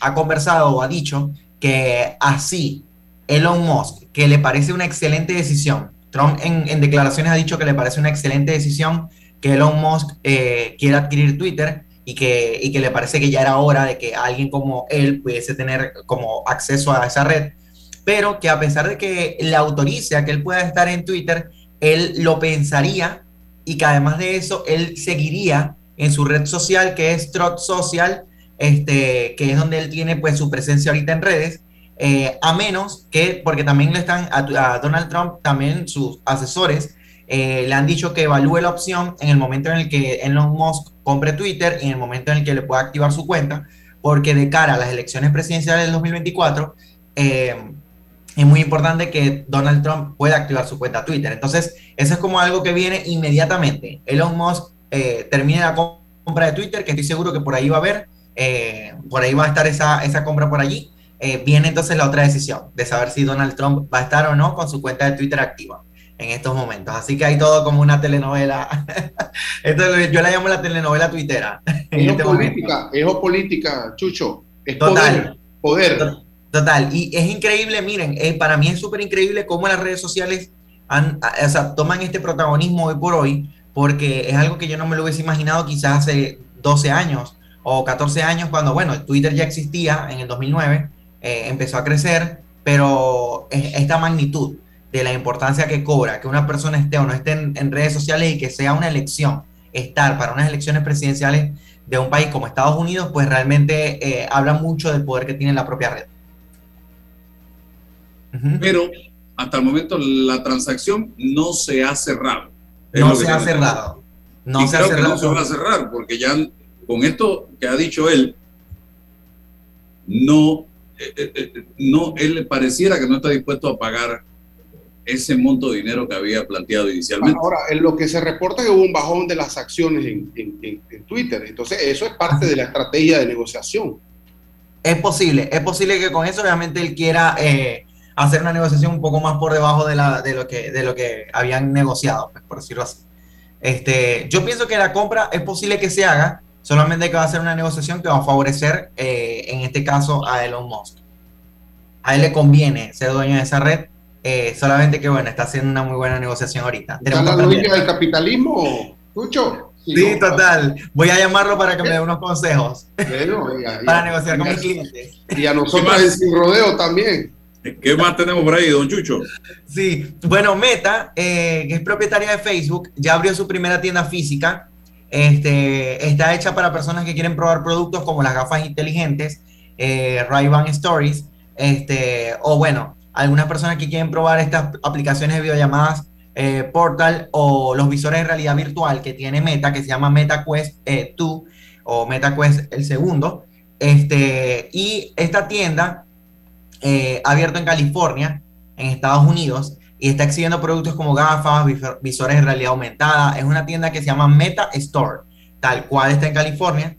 ha conversado o ha dicho que así Elon Musk, que le parece una excelente decisión Trump en, declaraciones ha dicho que le parece una excelente decisión que Elon Musk eh, quiera adquirir Twitter y que, y que le parece que ya era hora de que alguien como él pudiese tener como acceso a esa red, pero que a pesar de que le autorice a que él pueda estar en Twitter, él lo pensaría y que además de eso, él seguiría en su red social que es Trot Social, este, que es donde él tiene pues su presencia ahorita en redes, eh, a menos que, porque también le están a, Donald Trump, también sus asesores, eh, le han dicho que evalúe la opción en el momento en el que Elon Musk compre Twitter y en el momento en el que le pueda activar su cuenta, porque de cara a las elecciones presidenciales del 2024, eh, es muy importante que Donald Trump pueda activar su cuenta Twitter. Entonces, eso es como algo que viene inmediatamente. Elon Musk eh, termine la compra de Twitter, que estoy seguro que por ahí va a haber, por ahí va a estar esa, esa compra por allí. Eh, viene entonces la otra decisión de saber si Donald Trump va a estar o no con su cuenta de Twitter activa en estos momentos. Así que hay todo como una telenovela. Esto, yo la llamo la telenovela tuitera. Es este política, es política, Chucho. Es Total. poder. poder. Total, y es increíble, miren, eh, para mí es súper increíble cómo las redes sociales han, o sea, toman este protagonismo hoy por hoy, porque es algo que yo no me lo hubiese imaginado quizás hace 12 años o 14 años, cuando, bueno, Twitter ya existía en el 2009, eh, empezó a crecer, pero esta magnitud de la importancia que cobra que una persona esté o no esté en, redes sociales y que sea una elección, estar para unas elecciones presidenciales de un país como Estados Unidos, pues realmente eh, habla mucho del poder que tiene la propia red. Pero hasta el momento la transacción no se ha cerrado. no se ha cerrado. No se ha cerrado. no se va a cerrar porque ya con esto que ha dicho él, no, no, él pareciera que no está dispuesto a pagar ese monto de dinero que había planteado inicialmente. Ahora, en lo que se reporta que hubo un bajón de las acciones en, en Twitter, entonces eso es parte de la estrategia de negociación. Es posible, es posible que con eso obviamente él quiera eh, hacer una negociación un poco más por debajo de, la, de, lo, que, de lo que habían negociado, pues, por decirlo así. Este, yo pienso que la compra es posible que se haga, solamente que va a ser una negociación que va a favorecer, eh, en este caso, a Elon Musk. A él le conviene ser dueño de esa red, eh, solamente que, bueno, está haciendo una muy buena negociación ahorita. ¿Está la lógica del capitalismo, Tucho? Sí, total. Voy a llamarlo para que me dé unos consejos. para negociar con mis clientes. Y a nosotros en Sin Rodeo también. ¿Qué más tenemos por ahí, don Chucho? Sí, bueno, Meta, eh, que es propietaria de Facebook, ya abrió su primera tienda física. Este, está hecha para personas que quieren probar productos como las gafas inteligentes, eh, Ray-Ban Stories, este, o bueno, algunas personas que quieren probar estas aplicaciones de videollamadas eh, Portal o los visores de realidad virtual que tiene Meta, que se llama MetaQuest 2 eh, o MetaQuest el segundo. Este, y esta tienda eh, abierto en California, en Estados Unidos, y está exhibiendo productos como gafas, visores de realidad aumentada. Es una tienda que se llama Meta Store, tal cual está en California,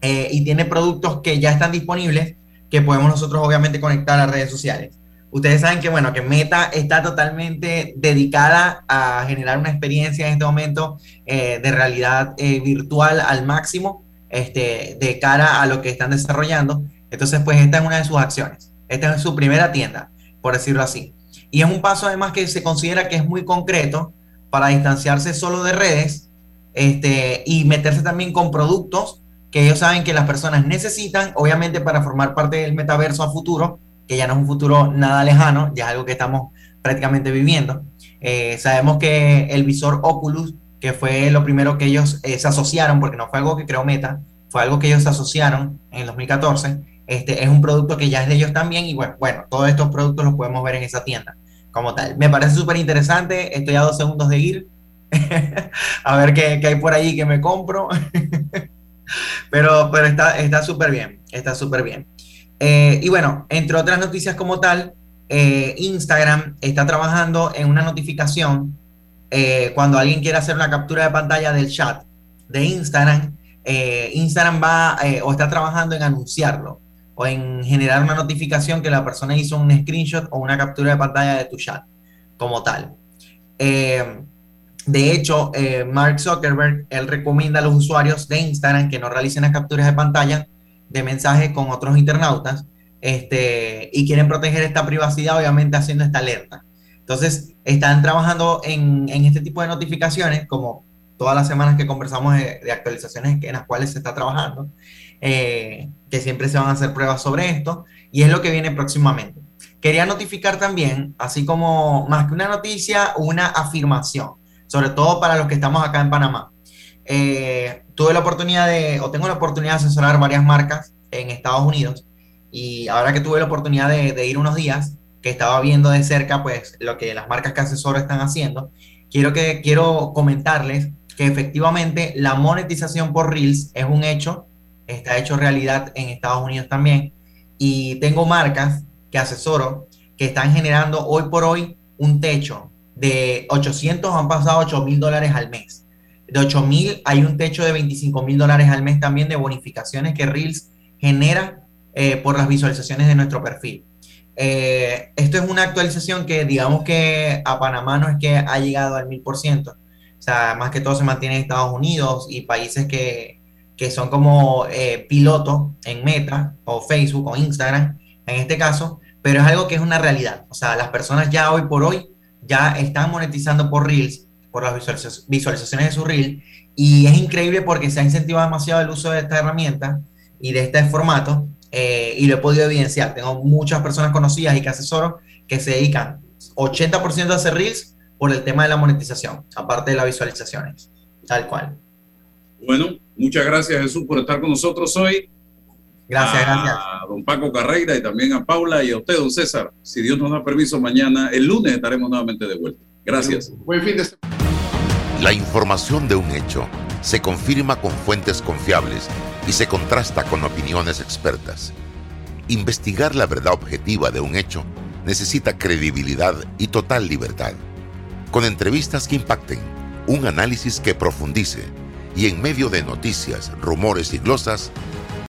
eh, y tiene productos que ya están disponibles, que podemos nosotros obviamente conectar a redes sociales. Ustedes saben que, bueno, que Meta está totalmente dedicada a generar una experiencia en este momento eh, de realidad virtual al máximo, este, de cara a lo que están desarrollando. Entonces, pues esta es una de sus acciones. Esta es su primera tienda, por decirlo así. Y es un paso además que se considera que es muy concreto para distanciarse solo de redes este, y meterse también con productos que ellos saben que las personas necesitan, obviamente para formar parte del metaverso a futuro, que ya no es un futuro nada lejano, ya es algo que estamos prácticamente viviendo. Eh, sabemos que el visor Oculus, que fue lo primero que ellos eh, se asociaron, porque no fue algo que creó Meta, fue algo que ellos se asociaron en el 2014, este, es un producto que ya es de ellos también y bueno, bueno, todos estos productos los podemos ver en esa tienda como tal. Me parece súper interesante, estoy a dos segundos de ir a ver qué, hay por ahí que me compro, pero, pero está súper bien, está súper bien. Eh, y bueno, entre otras noticias como tal, eh, Instagram está trabajando en una notificación eh, cuando alguien quiere hacer una captura de pantalla del chat de Instagram. Instagram va o está trabajando en anunciarlo o en generar una notificación que la persona hizo un screenshot o una captura de pantalla de tu chat como tal. Eh, de hecho, eh, Mark Zuckerberg, él recomienda a los usuarios de Instagram que no realicen las capturas de pantalla de mensajes con otros internautas este, y quieren proteger esta privacidad, obviamente haciendo esta alerta. Entonces, están trabajando en, en este tipo de notificaciones, como todas las semanas que conversamos de, de actualizaciones en las cuales se está trabajando. Eh, que siempre se van a hacer pruebas sobre esto, y es lo que viene próximamente. quería notificar también, así como más que una noticia, una afirmación, sobre todo para los que estamos acá en Panamá. Eh, tuve la oportunidad de, o tengo la oportunidad de asesorar varias marcas en Estados Unidos y ahora que tuve la oportunidad de, ir unos días, que estaba viendo de cerca pues lo que las marcas que asesoro están haciendo, quiero, que, quiero comentarles que efectivamente la monetización por Reels es un hecho, está hecho realidad en Estados Unidos también y tengo marcas que asesoro que están generando hoy por hoy un techo de 800, han pasado 8 mil dólares al mes. De 8 mil hay un techo de 25 mil dólares al mes también de bonificaciones que Reels genera eh, por las visualizaciones de nuestro perfil. Eh, esto es una actualización que digamos que a Panamá no es que ha llegado al 1000%. O sea, más que todo se mantiene en Estados Unidos y países que, que son como eh, pilotos en Meta o Facebook o Instagram, en este caso, pero es algo que es una realidad. O sea, las personas ya hoy por hoy ya están monetizando por Reels, por las visualizaciones de su Reel, y es increíble porque se ha incentivado demasiado el uso de esta herramienta y de este formato, eh, y lo he podido evidenciar. Tengo muchas personas conocidas y que asesoro que se dedican 80% a hacer Reels por el tema de la monetización, aparte de las visualizaciones, tal cual. Bueno, muchas gracias Jesús por estar con nosotros hoy. Gracias, gracias. A don Paco Carreira y también a Paula y a usted, don César. Si Dios nos da permiso, mañana, el lunes, estaremos nuevamente de vuelta. Gracias. Buen fin de semana. La información de un hecho se confirma con fuentes confiables y se contrasta con opiniones expertas. Investigar la verdad objetiva de un hecho necesita credibilidad y total libertad. Con entrevistas que impacten, un análisis que profundice y en medio de noticias, rumores y glosas,